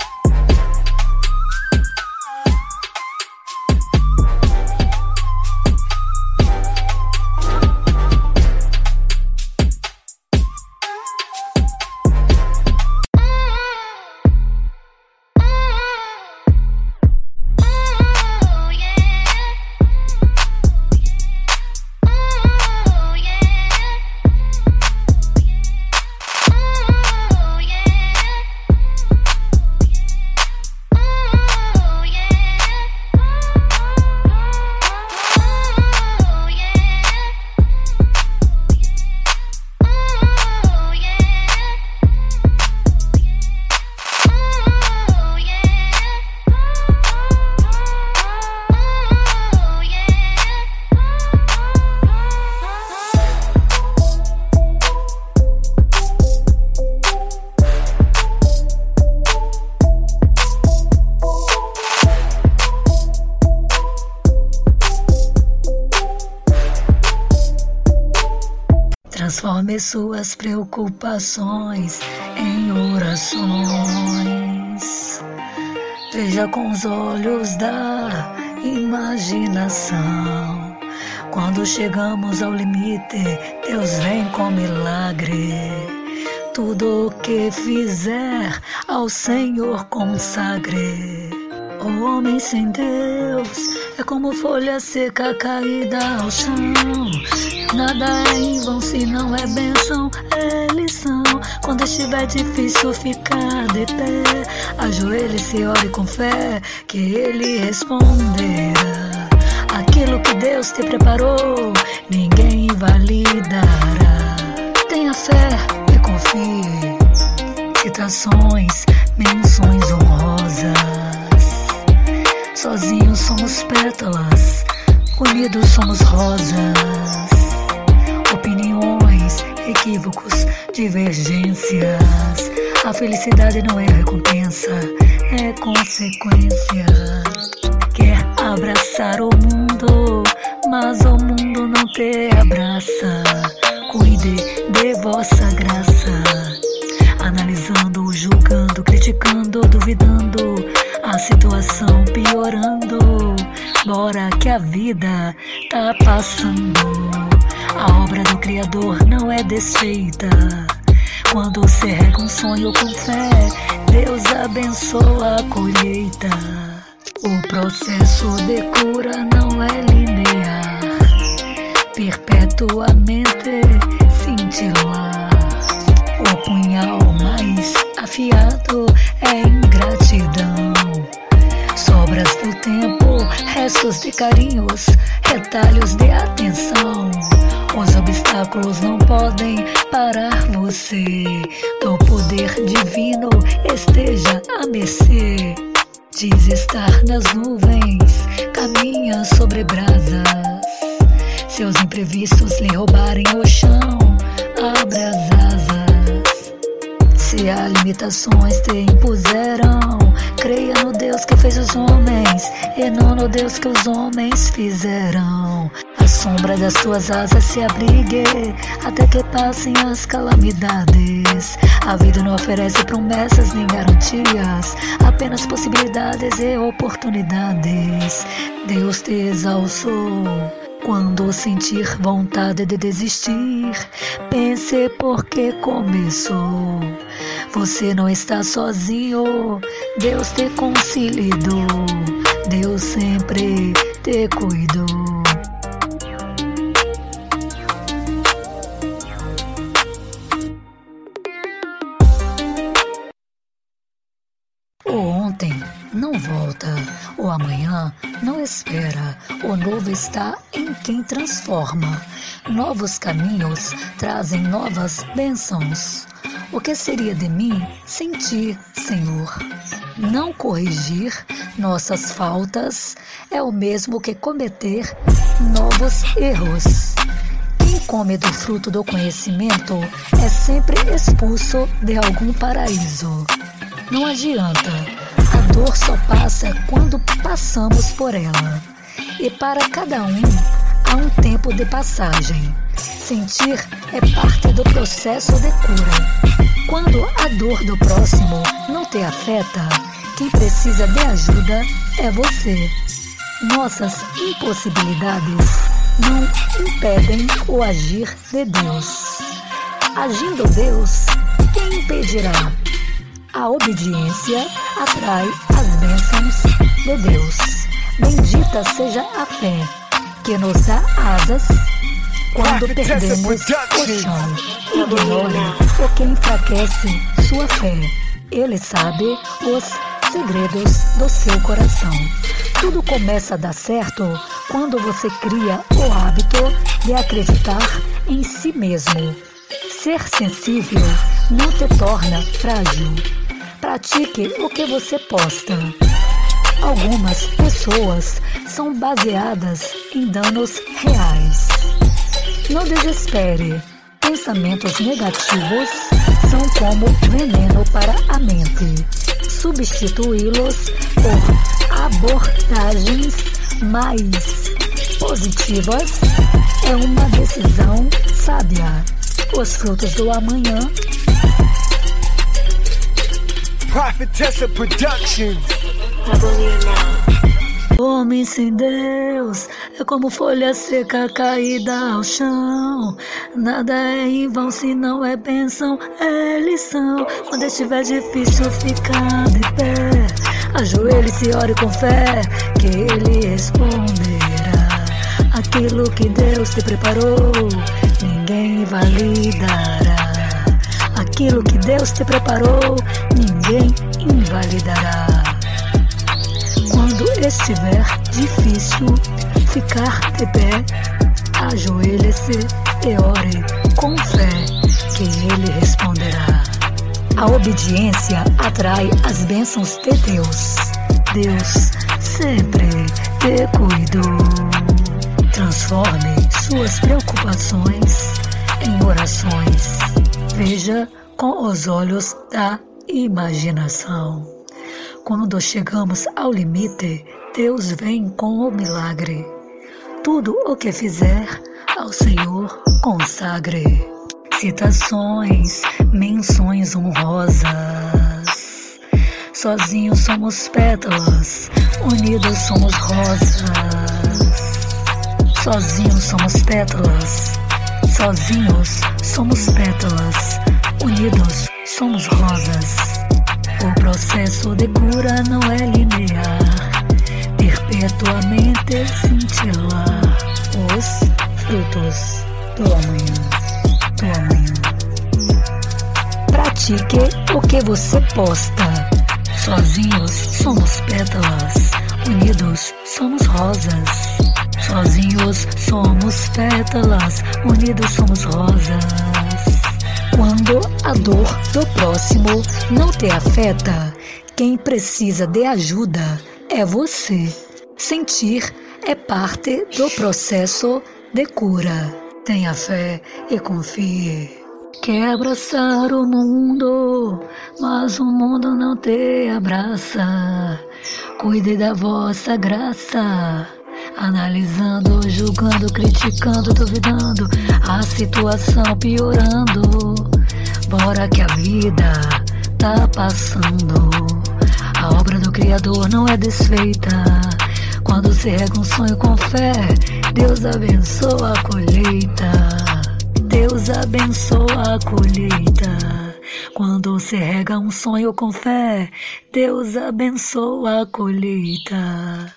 Suas preocupações em orações. Veja com os olhos da imaginação. Quando chegamos ao limite, Deus vem com milagre. Tudo o que fizer ao Senhor consagre. O homem sem Deus é como folha seca caída ao chão. Nada é em vão se não é benção, é lição. Quando estiver difícil ficar de pé, ajoelhe-se ore com fé, que Ele responderá. Aquilo que Deus te preparou, ninguém invalidará. Tenha fé e confie. Citações, menções honrosas. Sozinhos somos pétalas, unidos somos rosas equívocos, divergências. A felicidade não é recompensa, é consequência. Quer abraçar o mundo, mas o mundo não te abraça. Cuide de vossa graça. Analisando, julgando, criticando, duvidando, a situação piorando. Bora que a vida tá passando. A obra do Criador não é desfeita. Quando você rega um sonho com fé, Deus abençoa a colheita. O processo de cura não é linear, perpetuamente cintilar. O punhal mais afiado é ingratidão. Sobras do tempo, restos de carinhos, retalhos de atenção. Os obstáculos não podem parar você. Do poder divino esteja a mercê. Diz estar nas nuvens, caminha sobre brasas. Seus imprevistos lhe roubarem o chão, abra as. Se há limitações te impuseram, creia no Deus que fez os homens e não no Deus que os homens fizeram. A sombra das tuas asas se abrigue até que passem as calamidades. A vida não oferece promessas nem garantias, apenas possibilidades e oportunidades. Deus te exalçou. Quando sentir vontade de desistir, pense porque começou. Você não está sozinho, Deus te conciliou, Deus sempre te cuidou. Espera, o novo está em quem transforma. Novos caminhos trazem novas bênçãos. O que seria de mim sem ti, Senhor? Não corrigir nossas faltas é o mesmo que cometer novos erros. Quem come do fruto do conhecimento é sempre expulso de algum paraíso. Não adianta, a dor só passa quando passamos por ela. E para cada um há um tempo de passagem. Sentir é parte do processo de cura. Quando a dor do próximo não te afeta, quem precisa de ajuda é você. Nossas impossibilidades não impedem o agir de Deus. Agindo Deus, quem impedirá? A obediência atrai as bênçãos de Deus. Bendita seja a fé que nos dá asas quando perdemos o chão. Ignore o que enfraquece sua fé. Ele sabe os segredos do seu coração. Tudo começa a dar certo quando você cria o hábito de acreditar em si mesmo. Ser sensível não te torna frágil. Pratique o que você posta. Algumas pessoas são baseadas em danos reais. Não desespere. Pensamentos negativos são como veneno para a mente. Substituí-los por abordagens mais positivas é uma decisão sábia. Os frutos do amanhã Prophetessa Productions. Homem sem Deus é como folha seca caída ao chão. Nada é em vão se não é bênção, é lição. Quando estiver difícil ficar de pé, ajoelhe-se, ore com fé, que Ele responderá. Aquilo que Deus te preparou, ninguém validará. Aquilo que Deus te preparou, ninguém invalidará. Quando estiver difícil ficar de pé, ajoelhe-se e ore com fé, que Ele responderá. A obediência atrai as bênçãos de Deus. Deus sempre te cuidou. Transforme suas preocupações em orações. Veja com os olhos da imaginação. Quando chegamos ao limite, Deus vem com o milagre. Tudo o que fizer, ao Senhor consagre. Citações, menções honrosas. Sozinhos somos pétalas, unidos somos rosas. Sozinhos somos pétalas, sozinhos somos pétalas, unidos somos rosas. O processo de cura não é linear, perpetuamente cintilar os frutos do amanhã, do amanhã. Pratique o que você posta. Sozinhos somos pétalas, unidos somos rosas. Sozinhos somos pétalas, unidos somos rosas. Quando a dor do próximo não te afeta, quem precisa de ajuda é você. Sentir é parte do processo de cura. Tenha fé e confie. Quer abraçar o mundo, mas o mundo não te abraça. Cuide da vossa graça. Analisando, julgando, criticando, duvidando, a situação piorando. Bora que a vida tá passando. A obra do Criador não é desfeita. Quando se rega um sonho com fé, Deus abençoa a colheita. Deus abençoa a colheita. Quando se rega um sonho com fé, Deus abençoa a colheita.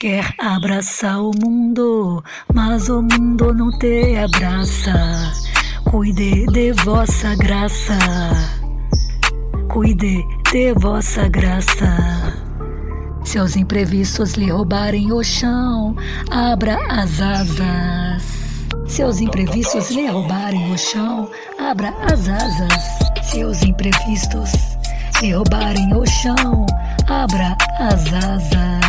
Quer abraçar o mundo, mas o mundo não te abraça. Cuide de vossa graça. Cuide de vossa graça. Se os imprevistos lhe roubarem o chão, abra as asas. Se os imprevistos lhe roubarem o chão, abra as asas. Se os imprevistos lhe roubarem o chão, abra as asas.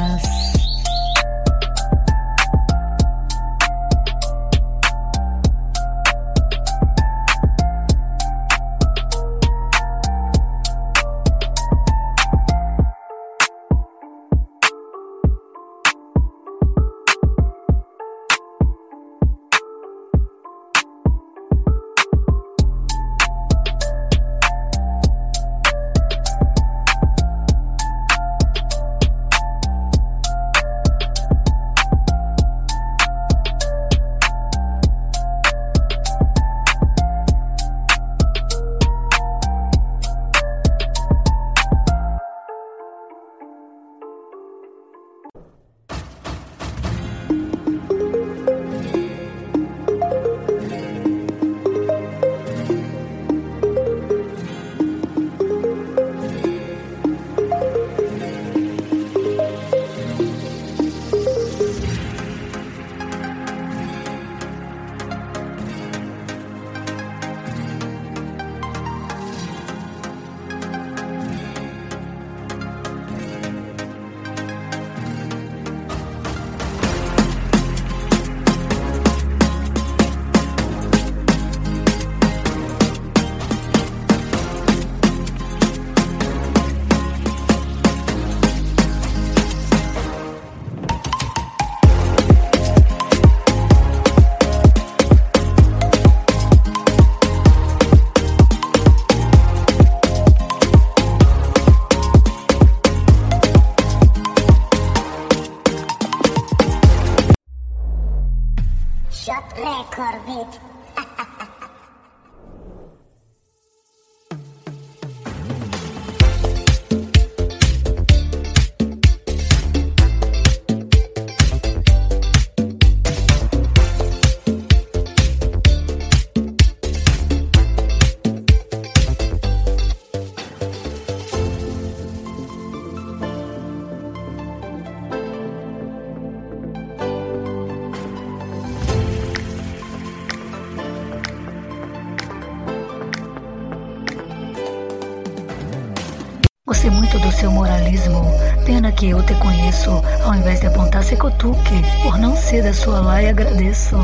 Que eu te conheço. Ao invés de apontar, se cutuque. Por não ser da sua laia, agradeço.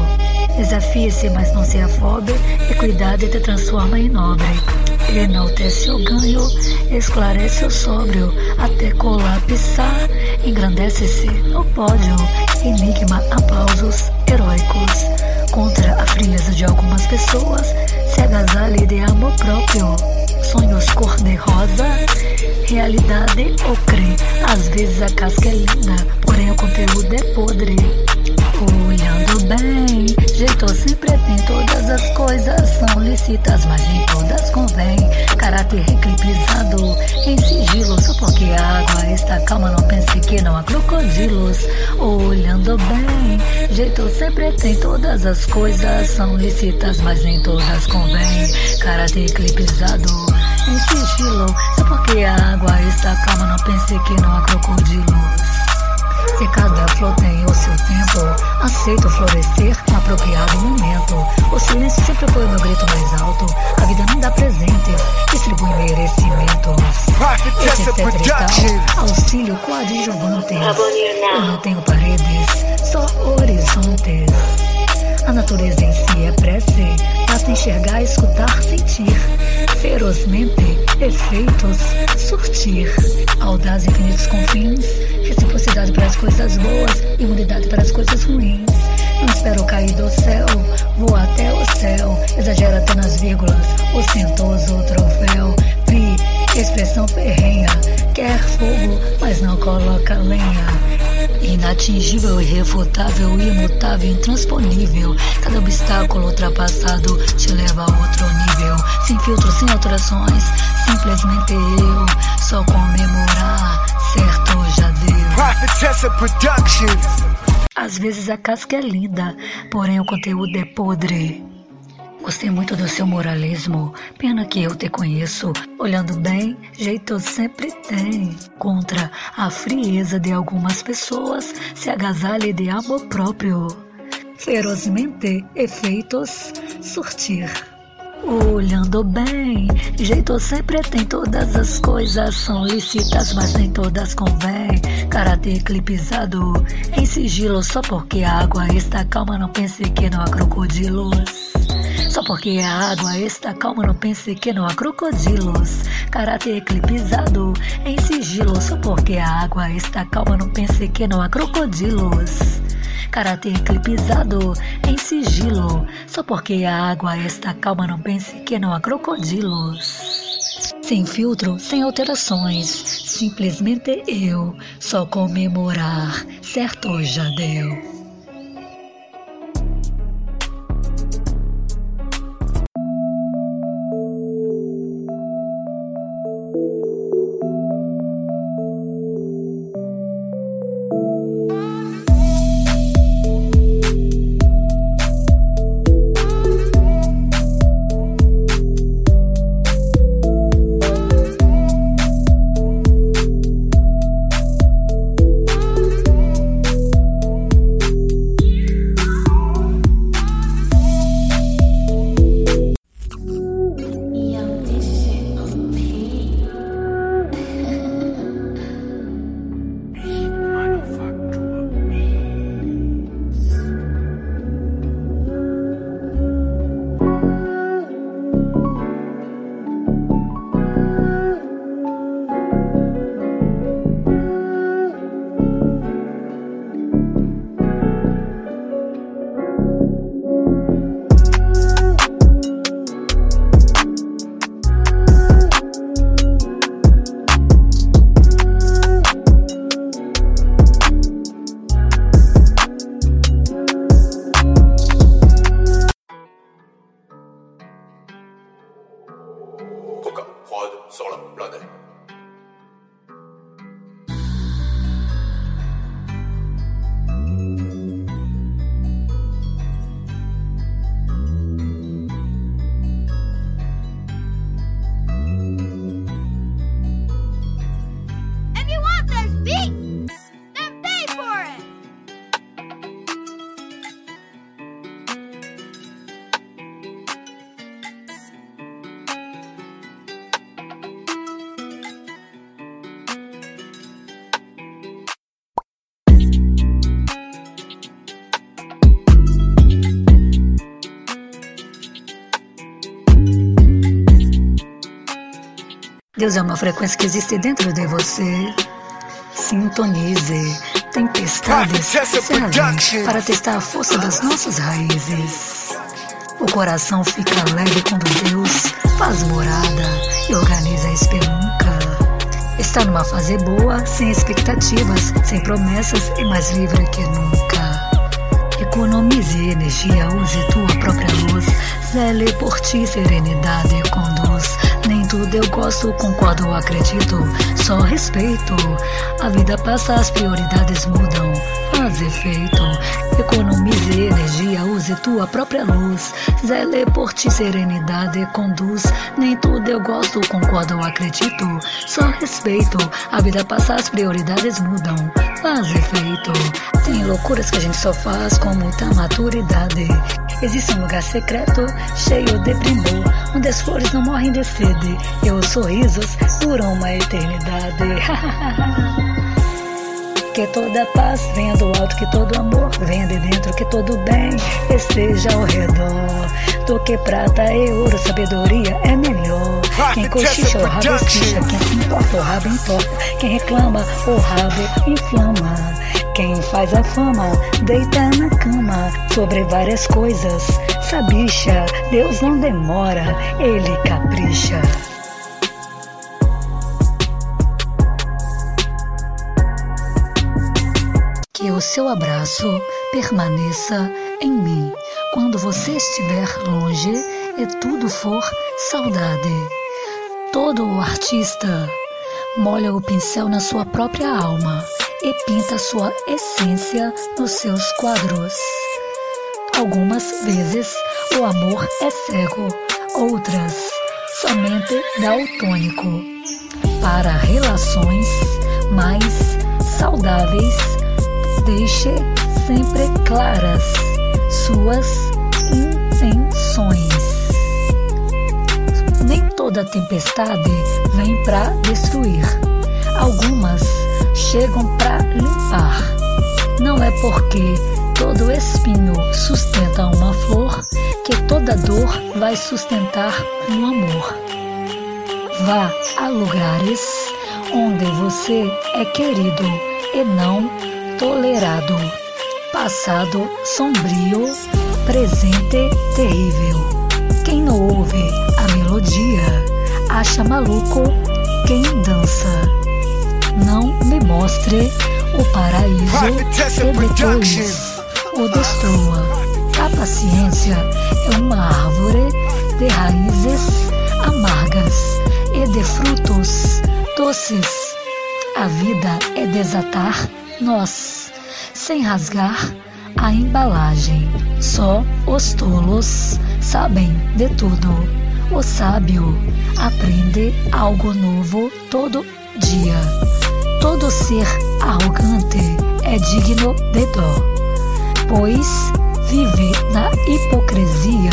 Desafie-se, mas não se afobe. Equidade te transforma em nobre. Enaltece o ganho, esclarece o sóbrio, até colapsar, engrandece-se no pódio. Enigma, aplausos heróicos. Contra a frieza de algumas pessoas, se agasalhe de amor próprio. Sonhos cor-de-rosa, realidade ou crê. Às vezes a casca é linda, porém o conteúdo é podre. Olhando bem, jeito sempre tem todas as coisas são lícitas, mas nem todas convém. Caráter eclipsado em sigilo, só porque a água está calma, não pense que não há crocodilos. Olhando bem, jeito sempre tem todas as coisas são lícitas, mas nem todas convém. Caráter eclipsado em sigilo, só porque a água está calma, não pense que não há crocodilos. Se cada flor tem o seu tempo, aceito florescer no apropriado momento. O silêncio sempre foi o meu grito mais alto. A vida não dá presentes, distribui merecimentos. Esse etc e tal, auxílio coadjuvantes. Eu não tenho paredes, só horizontes. A natureza em si é prece, basta enxergar, escutar, sentir. Ferozmente, efeitos, surtir. Audaz infinitos confins, reciprocidade para as coisas boas, imunidade para as coisas ruins. Não espero cair do céu, vou até o céu. Exagero até nas vírgulas, ostentoso troféu. Pri, expressão ferrenha, quer fogo, mas não coloca lenha. Inatingível, irrefutável, imutável, intransponível. Cada obstáculo ultrapassado te leva a outro nível. Sem filtro, sem alterações, simplesmente eu. Só comemorar, certo já deu. Às vezes a casca é linda, porém o conteúdo é podre. Gostei muito do seu moralismo, pena que eu te conheço. Olhando bem, jeito sempre tem. Contra a frieza de algumas pessoas, se agasalhe de amor próprio. Ferozmente, efeitos, surtir. Olhando bem, jeito sempre tem todas as coisas são lícitas, mas nem todas convém. Caráter eclipsado em sigilo, só porque a água está calma, não pense que não há crocodilos. Só porque a água está calma, não pense que não há crocodilos. Caráter eclipsado em sigilo, só porque a água está calma, não pense que não há crocodilos. Caráter eclipsado em sigilo, só porque a água está calma, não pense que não há crocodilos. Sem filtro, sem alterações, simplesmente eu, só comemorar, certo já deu. Deus é uma frequência que existe dentro de você. Sintonize tempestades se além para testar a força das nossas raízes. O coração fica leve quando Deus faz morada e organiza a espelunca. Está numa fase boa, sem expectativas, sem promessas e mais livre que nunca. Economize energia, use tua própria luz. Zele por ti, serenidade conduz. Tudo eu gosto, concordo acredito. Só respeito. A vida passa, as prioridades mudam. Faz efeito. Economize energia, use tua própria luz. Zele por ti, serenidade conduz. Nem tudo eu gosto, concordo ou acredito. Só respeito. A vida passa, as prioridades mudam. Faz efeito. Tem loucuras que a gente só faz com muita maturidade. Existe um lugar secreto, cheio de primor, onde as flores não morrem de sede e os sorrisos duram uma eternidade. <laughs> Que toda paz venha do alto, que todo amor venha de dentro, que todo bem esteja ao redor. Do que prata e ouro, sabedoria é melhor. Quem cochicha o rabo esquicha, quem se importa o rabo entorta, quem reclama o rabo inflama. Quem faz a fama deita na cama sobre várias coisas. Sabicha, Deus não demora, ele capricha. O seu abraço permaneça em mim quando você estiver longe e tudo for saudade. Todo artista molha o pincel na sua própria alma e pinta sua essência nos seus quadros. Algumas vezes o amor é cego, outras somente daltônico. Para relações mais saudáveis, deixe sempre claras suas intenções. Nem toda tempestade vem para destruir. Algumas chegam para limpar. Não é porque todo espinho sustenta uma flor que toda dor vai sustentar um amor. Vá a lugares onde você é querido e não tolerado. Passado sombrio, presente terrível. Quem não ouve a melodia acha maluco quem dança. Não me mostre o paraíso e depois o destrua. A paciência é uma árvore de raízes amargas e de frutos doces. A vida é desatar nós, sem rasgar a embalagem. Só os tolos sabem de tudo. O sábio aprende algo novo todo dia. Todo ser arrogante é digno de dó, pois vive na hipocrisia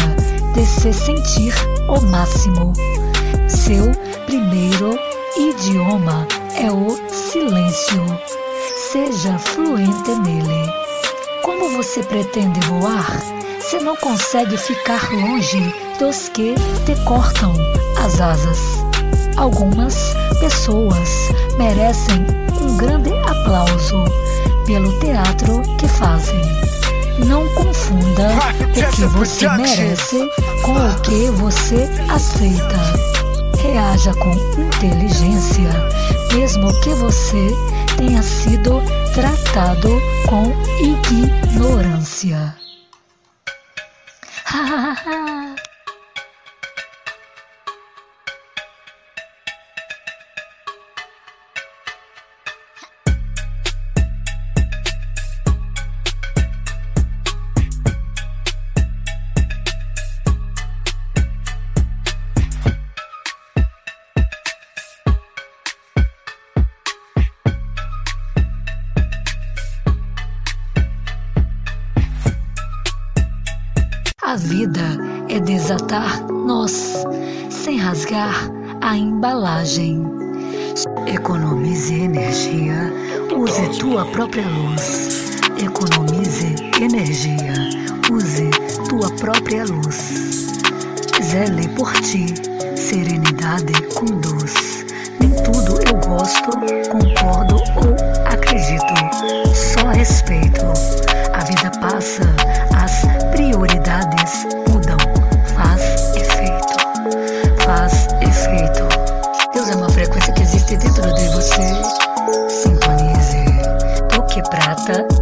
de se sentir o máximo. Seu primeiro idioma é o silêncio. Seja fluente nele. Como você pretende voar se não consegue ficar longe dos que te cortam as asas? Algumas pessoas merecem um grande aplauso pelo teatro que fazem. Não confunda o que você merece com o que você aceita. Reaja com inteligência, mesmo que você tenha sido tratado com ignorância. <laughs> A a embalagem. Economize energia, use tua própria luz. Economize energia, use tua própria luz. Zele por ti, serenidade conduz. Nem tudo eu gosto, concordo ou acredito. Só respeito. A vida passa,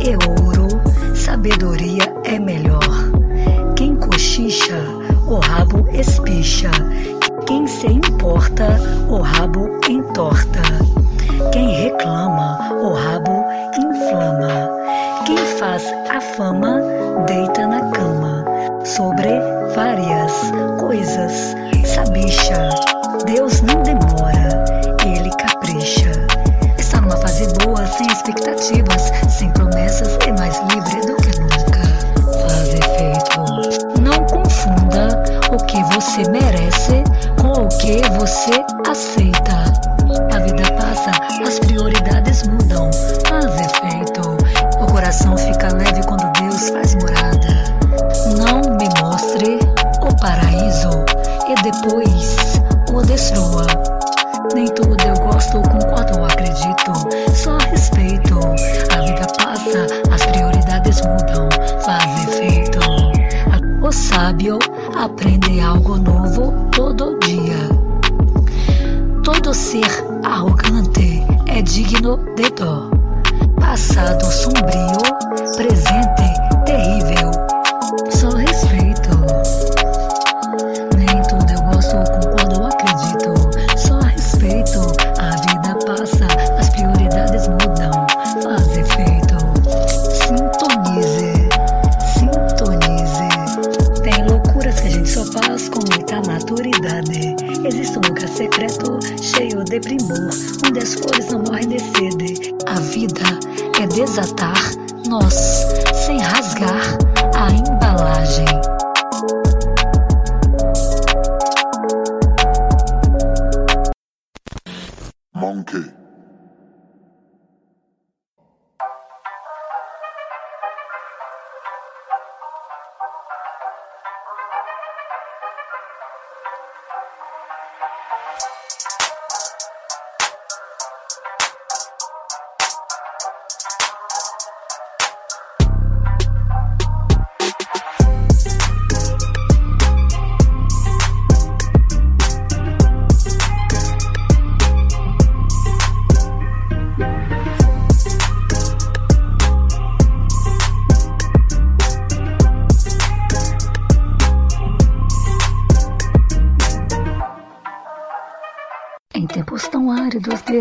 é ouro, sabedoria é melhor. Quem cochicha, o rabo espicha. Quem se importa, o rabo entorta. Quem reclama, o rabo inflama. Quem faz a fama, deita na cama. Sábio aprende algo novo todo dia. Todo ser arrogante é digno de dó. Passado sombrio, presente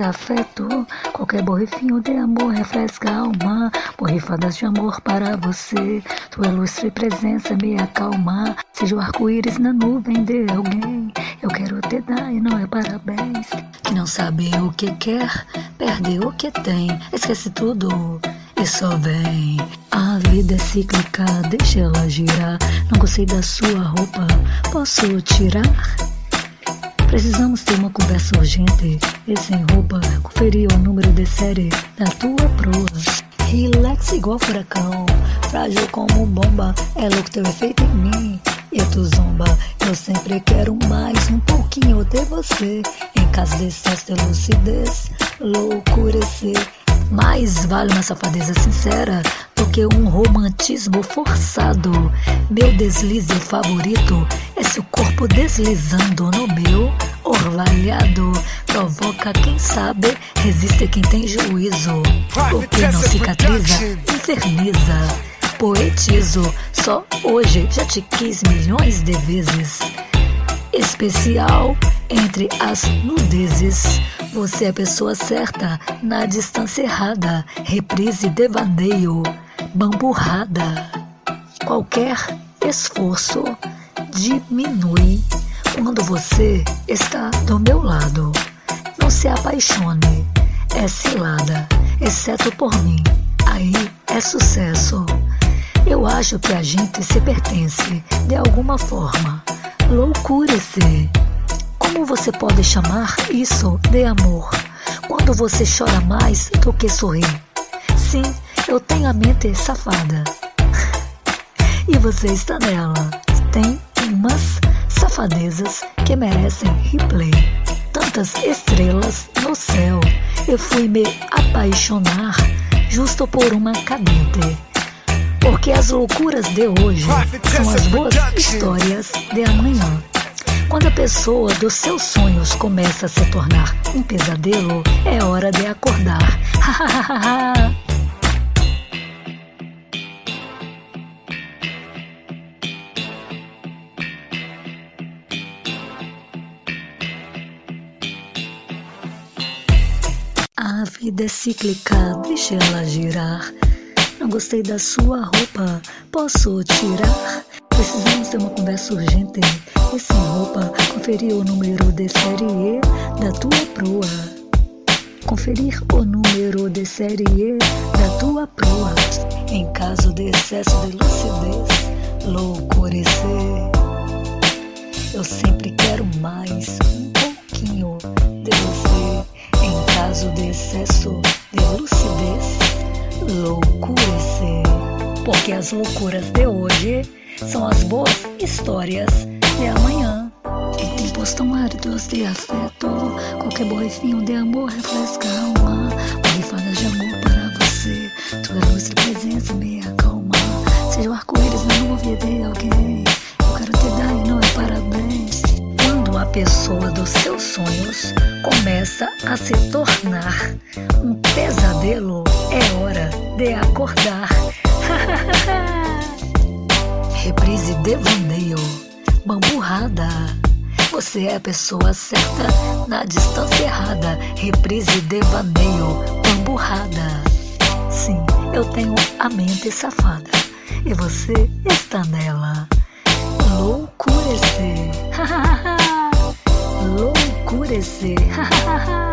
afeto, qualquer borrifinho de amor refresca a alma. Borrifadas de amor para você, tua ilustre presença me acalma. Seja o arco-íris na nuvem de alguém, eu quero te dar e não é parabéns. Que não sabe o que quer, perde o que tem, esquece tudo. E só vem. A vida é cíclica, deixa ela girar. Não gostei da sua roupa, posso tirar? Precisamos ter uma conversa urgente e sem roupa, conferir o número de série da tua proa. Relax igual furacão, frágil como bomba, é louco teu efeito em mim. E tu zomba, eu sempre quero mais um pouquinho de você. Em caso de excesso de lucidez, loucurecer. Mais vale uma safadeza sincera do que um romantismo forçado. Meu deslize favorito é seu corpo deslizando no meu orvalhado. Provoca quem sabe, resiste quem tem juízo. O que não cicatriza, inferniza. Poetizo, só hoje já te quis milhões de vezes especial entre as nudezes. Você é a pessoa certa na distância errada. Reprise devaneio, bamburrada. Qualquer esforço diminui quando você está do meu lado. Não se apaixone, é cilada, exceto por mim. Aí é sucesso. Eu acho que a gente se pertence de alguma forma. Loucura-se. Como você pode chamar isso de amor quando você chora mais do que sorri? Sim, eu tenho a mente safada. <laughs> e você está nela. Tem umas safadezas que merecem replay. Tantas estrelas no céu. Eu fui me apaixonar justo por uma cadente. Porque as loucuras de hoje são as boas histórias de amanhã. Quando a pessoa dos seus sonhos começa a se tornar um pesadelo, é hora de acordar. <laughs> a vida é cíclica, deixe ela girar. Não gostei da sua roupa, posso tirar? Precisamos ter uma conversa urgente. E sem roupa, conferir o número de série da tua proa. Conferir o número de série da tua proa. Em caso de excesso de lucidez, loucurecer. Eu sempre quero mais, um pouquinho de você. Em caso de excesso de lucidez, loucurecer. Porque as loucuras de hoje são as boas histórias de amanhã. Em tempos tão áridos de afeto, qualquer borrifinho de amor refresca a alma. Borrifadas de amor para você, tua ilustre presença me acalma. Seja o arco-íris na nuvem de alguém, pessoa dos seus sonhos começa a se tornar um pesadelo, é hora de acordar. <laughs> Reprise devaneio, bamburrada. Você é a pessoa certa na distância errada. Reprise devaneio, bamburrada. Sim, eu tenho a mente safada e você está nela. Loucurecer, <laughs> loucurecer. <laughs> Quero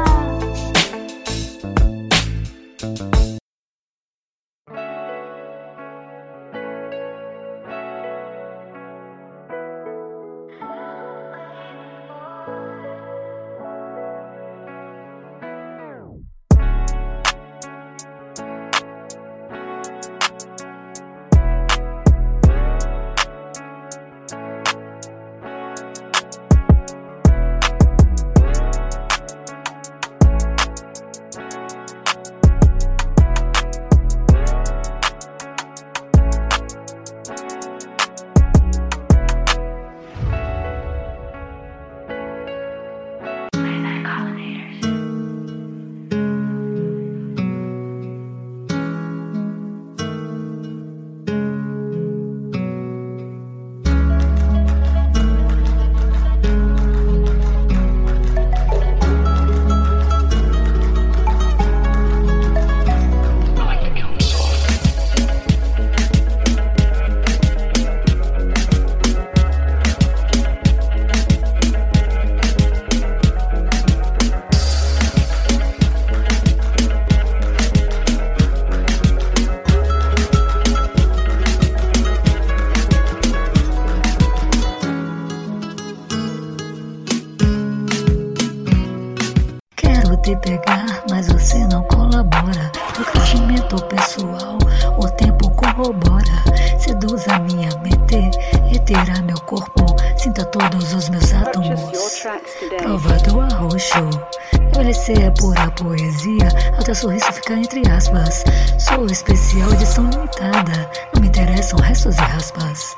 até sorriso fica entre aspas. Sou especial, edição limitada. Não me interessam restos e raspas.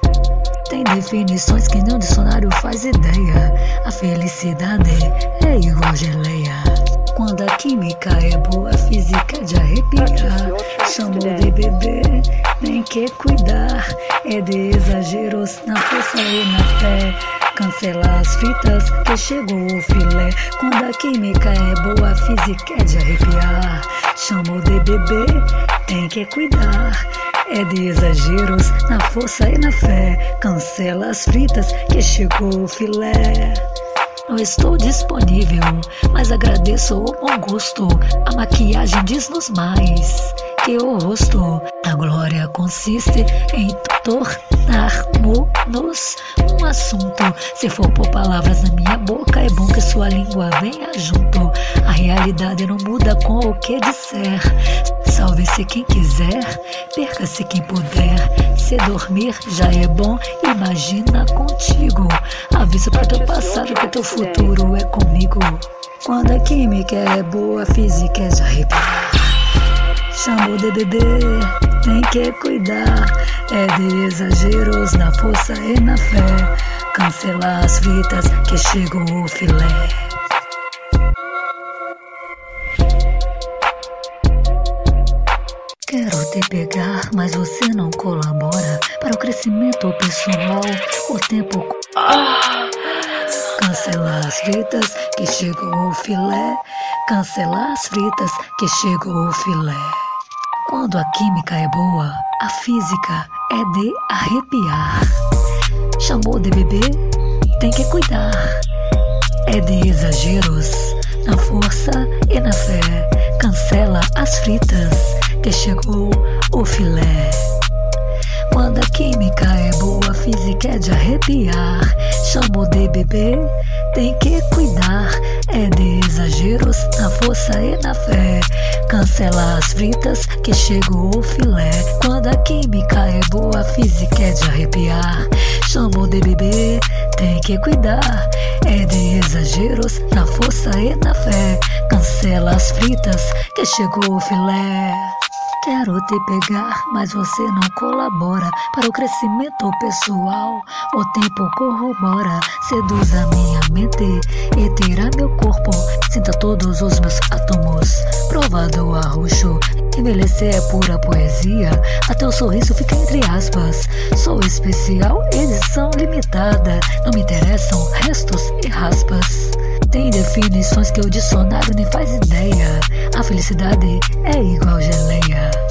Tem definições que o dicionário faz ideia. A felicidade é igual geleia. Quando a química é boa, a física é de arrepiar. Chamou de bebê, nem que cuidar. É de exageros na força e na fé. Cancela as fitas que chegou o filé. Quando a química é boa, a física é de arrepiar. Chamou de bebê, tem que cuidar. É de exageros na força e na fé. Cancela as fritas que chegou o filé. Não estou disponível, mas agradeço o bom gosto. A maquiagem diz-nos mais que o rosto. A glória consiste em tornarmos um assunto. Se for por palavras na minha boca, é bom que sua língua venha junto. A realidade não muda com o que disser. Salve-se quem quiser, perca-se quem puder. Se dormir já é bom, imagina contigo. Aviso para teu passado que teu futuro é comigo. Quando a química é boa, a física é de arrepiar. Chamou de bebê, tem que cuidar. É de exageros na força e na fé. Cancelar as fitas que chegou o filé. Quero te pegar, mas você não colabora para o crescimento pessoal. O tempo cancela as fitas que chegou o filé. Cancelar as fritas que chegou o filé. Quando a química é boa, a física é de arrepiar. Chamou de bebê, tem que cuidar. É de exageros, na força e na fé. Cancela as fritas, que chegou o filé. Quando a química é boa, a física é de arrepiar. Chamou de bebê, tem que cuidar. É de exageros, na força e na fé. Cancela as fritas, que chegou o filé. Quando a química é boa, a física é de arrepiar. Chamou de bebê, tem que cuidar. É de exageros, na força e na fé. Cancela as fritas, que chegou o filé. Quero te pegar, mas você não colabora para o crescimento pessoal. O tempo corrobora, seduz a minha mente e tira meu corpo. Sinta todos os meus átomos, provado arroxo. Envelhecer é pura poesia, até o sorriso fica entre aspas. Sou especial, edição limitada. Não me interessam restos e raspas. Tem definições que o dicionário nem faz ideia. A felicidade é igual geleia.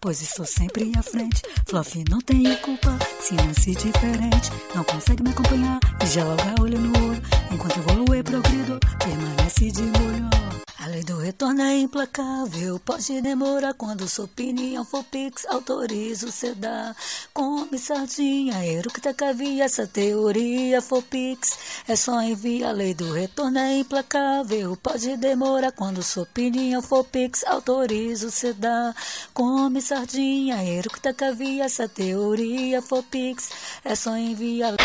Pois estou sempre à frente. Fluffy não tenho culpa, se nasce diferente. Não consegue me acompanhar e já logo olho no olho. Enquanto evolui, progrido, permanece de molho. A lei do retorno é implacável, pode demorar quando sua opinião for pix, autorizo cê. Come sardinha, eructa cavia, essa teoria for pix, é só enviar. A lei do retorno é implacável, pode demorar quando sua opinião for pix, autorizo cê. Come sardinha, eructa cavia, essa teoria for pix, é só enviar.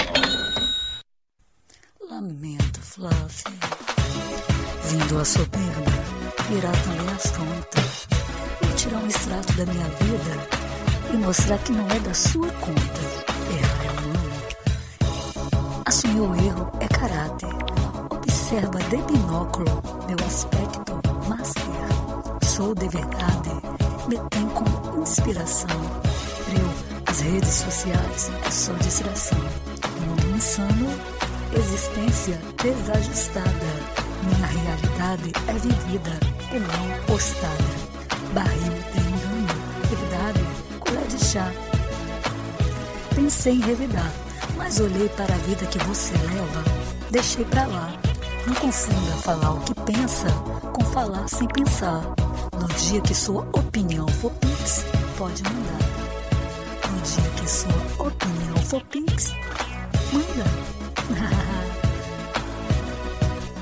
Lamento, Fluffy. Vindo a soberba, irá também as contas. E tirar um extrato da minha vida e mostrar que não é da sua conta. Errar é humano. Assumir o erro é caráter. Observa de binóculo meu aspecto master. Sou de verdade, me tem como inspiração. Eu, as redes sociais, é só distração. Mundo insano, existência desajustada. Minha realidade é vivida e não postada. Barril de engano, verdade, colher de chá. Pensei em revidar, mas olhei para a vida que você leva, deixei pra lá. Não confunda falar o que pensa com falar sem pensar. No dia que sua opinião for pix, pode mandar. No dia que sua opinião for pix, manda. <laughs>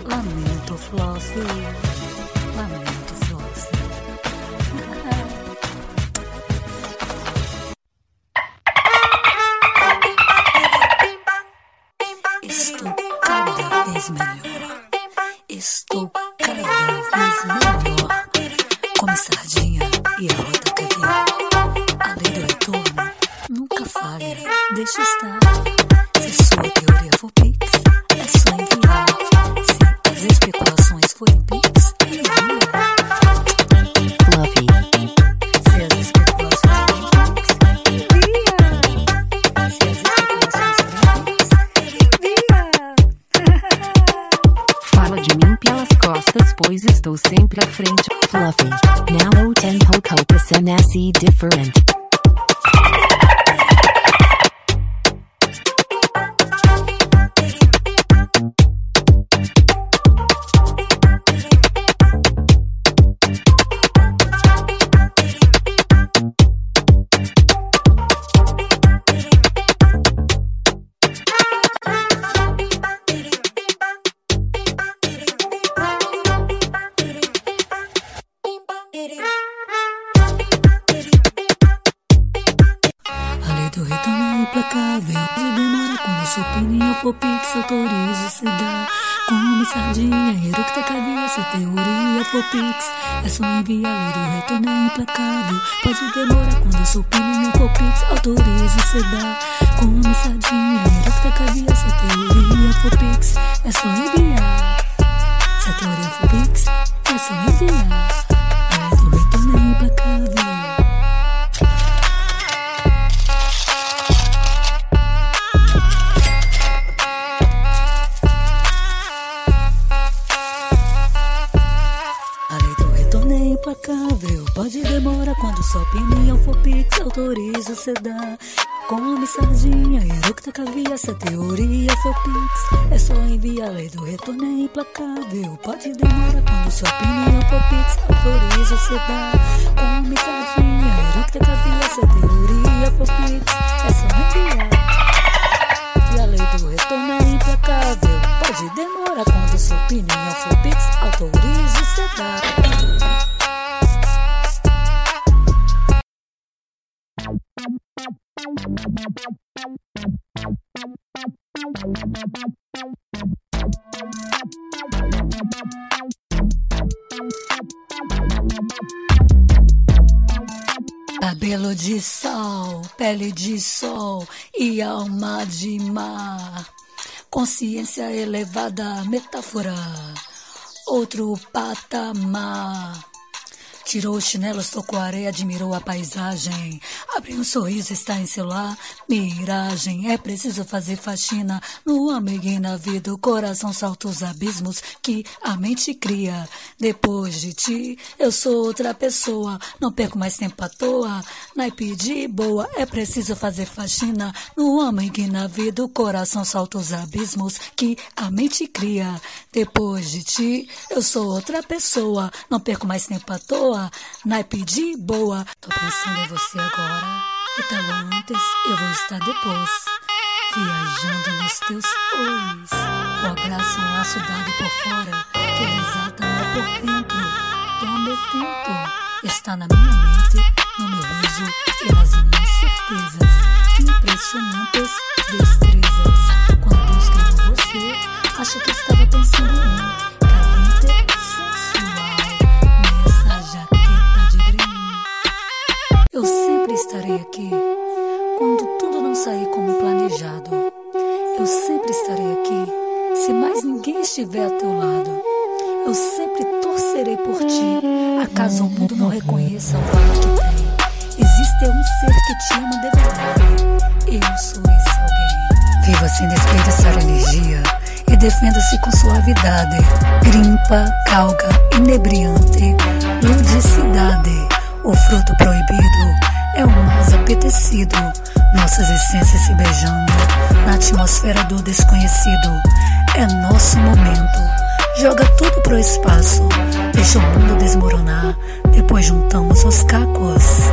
Lamento, Fluffy. Lamento, Fluffy. Estou cada vez melhor. Estou cada vez melhor. Come sardinha e a rota caviar. A lei do retorno nunca falha. Deixa estar. Estou sempre à frente. Fluffy. Now o tempo copa nasce different. Autoriza se dá. Come sardinha, eructa cabeça, teoria for pix. É só enviar o retorno é implacável. Pode demorar quando sua opinião for pix, autoriza se dá. Come sardinha, eructa cabeça, teoria for pix. É só enviar. Se a teoria for pix, é só enviar. Aliás, o retorno é implacável. Pode demorar quando sua opinião for pix, autoriza você dá. Come sardinha, eructa caviar, se a teoria for pix. É só enviar lei do retorno é implacável. Pode demorar quando sua opinião for pix, autoriza você dá. Come sardinha, eructa caviar, se a teoria for pix. É só enviar. E a lei do retorno é implacável. Pode demorar quando sua opinião for pix, autoriza você dá. Cabelo de sol, pele de sol e alma de mar. Consciência elevada, metáfora, outro patamar. Tirou os chinelos, tocou a areia, admirou a paisagem. Abriu um sorriso, está em seu lar. Miragem, é preciso fazer faxina no e na vida. O coração salta os abismos que a mente cria. Depois de ti, eu sou outra pessoa. Não perco mais tempo à toa. Naipe de boa, é preciso fazer faxina no e na vida. O coração salta os abismos que a mente cria. Depois de ti, eu sou outra pessoa. Não perco mais tempo à toa. Naipe de boa. Tô pensando em você agora. E tá antes, eu vou estar depois. Viajando nos teus ois. O abraço, um laço dado por fora. Que desata amor por dentro. Tome tempo. Está na minha mente, no meu riso e nas minhas certezas. Impressionantes destrezas. Quando eu escrevo você, acho que estava pensando em mim. Eu sempre estarei aqui quando tudo não sair como planejado. Eu sempre estarei aqui se mais ninguém estiver a teu lado. Eu sempre torcerei por ti, acaso o mundo não reconheça o valor que tem. Existe um ser que te ama de verdade. Eu sou esse alguém. Viva sem desperdiçar energia e defenda-se com suavidade. Grimpa, calga, inebriante, ludicidade. O fruto proibido é o mais apetecido. Nossas essências se beijando na atmosfera do desconhecido. É nosso momento. Joga tudo pro espaço. Deixa o mundo desmoronar. Depois juntamos os cacos.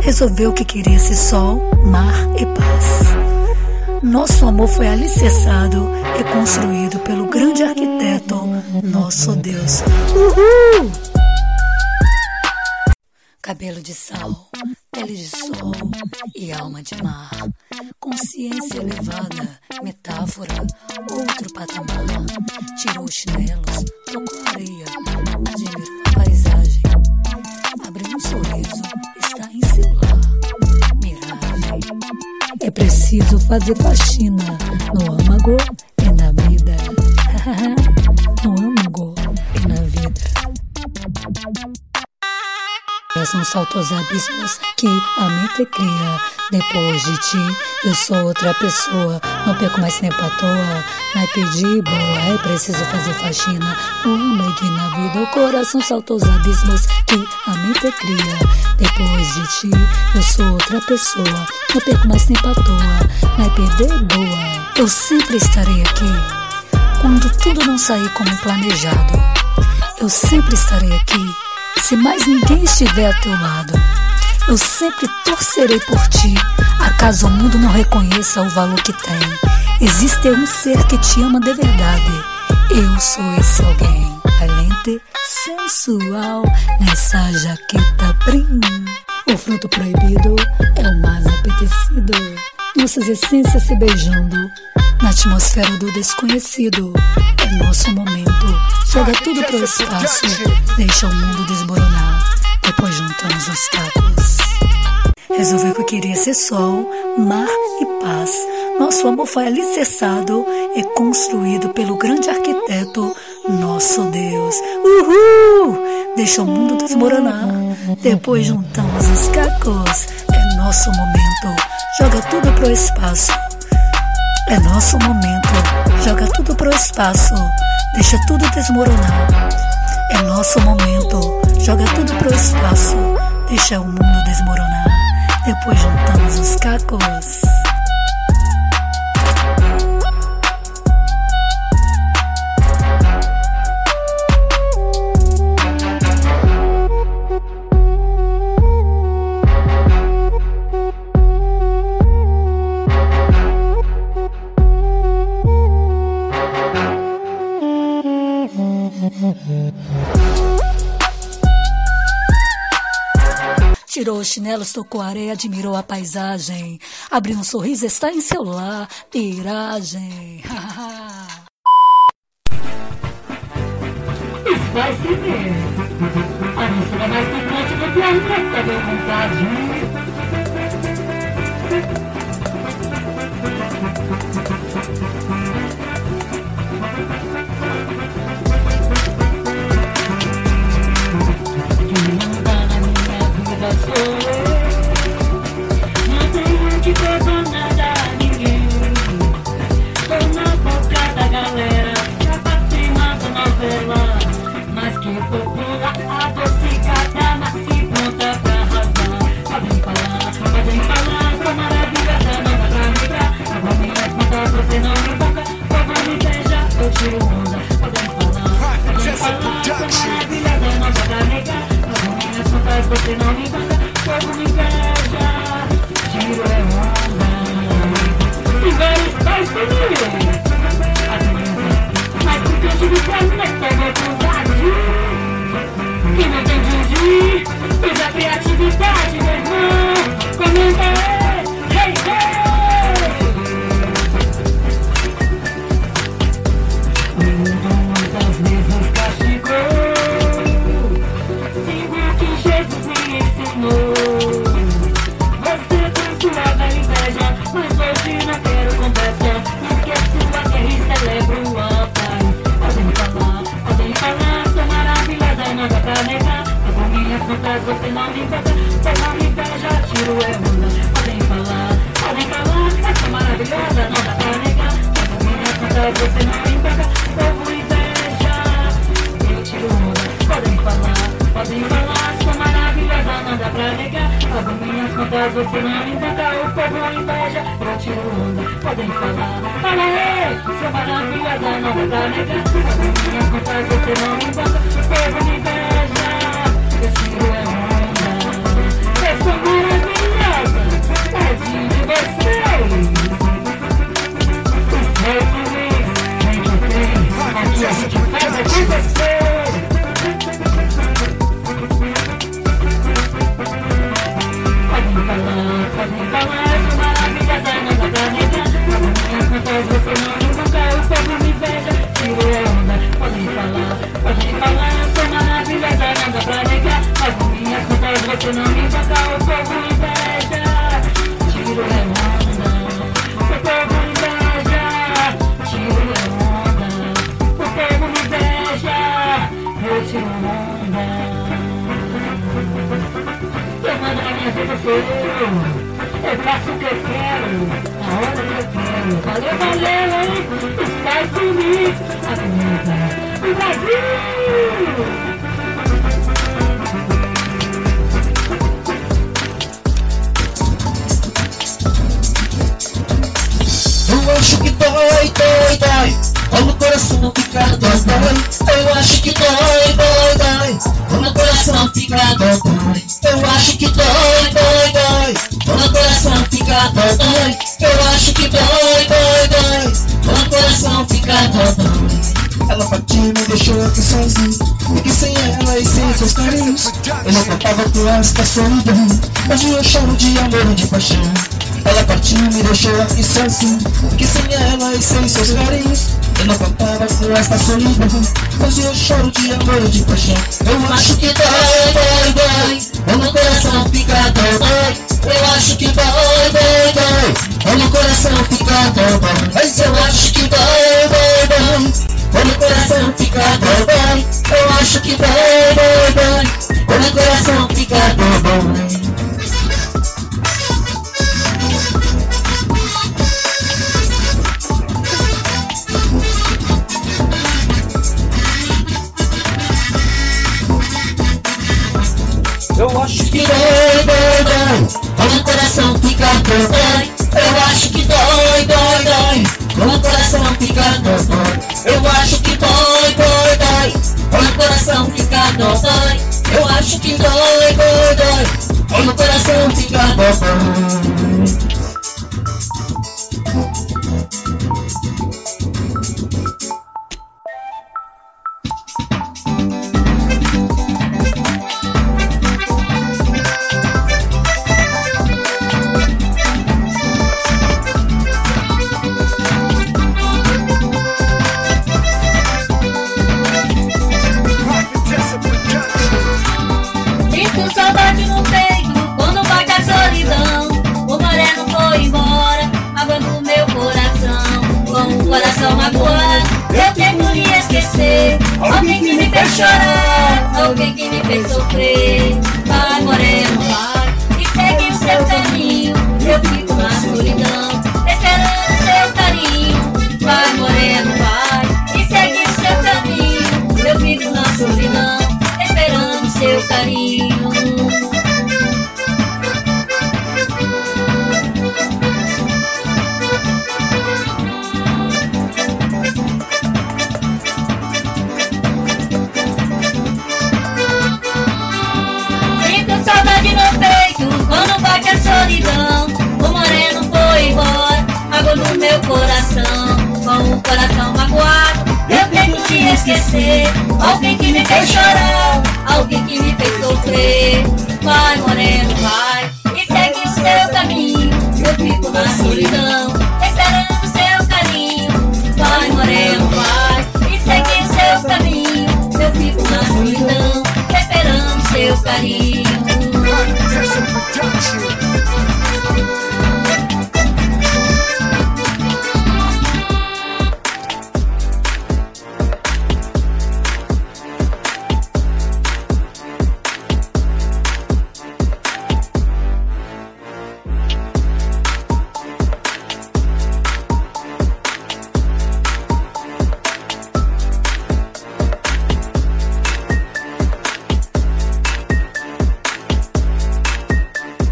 Resolveu que queria esse sol, mar e paz. Nosso amor foi alicerçado e construído pelo grande arquiteto, nosso Deus. Uhul! Cabelo de sal, pele de sol e alma de mar. Consciência elevada, metáfora, outro patamar. Tirou os chinelos, tocou areia, admirou a paisagem. Abriu um sorriso, está em seu lar. Miragem. É preciso fazer faxina no âmago e na vida. <laughs> no âmago e na vida. São saltos abismos que a mente cria. Depois de ti, eu sou outra pessoa. Não perco mais tempo à toa. Naipe de boa, é preciso fazer faxina. No âmago e na vida, o coração salta os abismos que a mente cria. Depois de ti, eu sou outra pessoa. Não perco mais tempo à toa. Naipe de boa, eu sempre estarei aqui. Quando tudo não sair como planejado, eu sempre estarei aqui se mais ninguém estiver a teu lado. Eu sempre torcerei por ti, acaso o mundo não reconheça o valor que tem. Existe um ser que te ama de verdade. Eu sou esse alguém. Valente, sensual, nessa jaqueta prim. O fruto proibido é o mais apetecido. Nossas essências se beijando na atmosfera do desconhecido. É nosso momento, joga tudo pro espaço, deixa o mundo desmoronar, depois juntamos os tacos. Resolveu que queria ser sol, mar e paz. Nosso amor foi alicerçado e construído pelo grande arquiteto, nosso Deus. Uhul! Deixa o mundo desmoronar, depois juntamos os cacos. É nosso momento, joga tudo pro espaço. É nosso momento. Joga tudo pro espaço, deixa tudo desmoronar. É nosso momento, joga tudo pro espaço, deixa o mundo desmoronar. Depois juntamos os cacos. Os chinelos, tocou a areia, admirou a paisagem. Abriu um sorriso, está em seu lar. Viragem. Isso <laughs> vai ser mesmo. A mistura mais picante do que a deu vontade. Você não me dá, fogo me inveja. Tiro é onda Se vai, vai, família Mas porque eu tive quase, mas pega com o Que não tem de din-din, a criatividade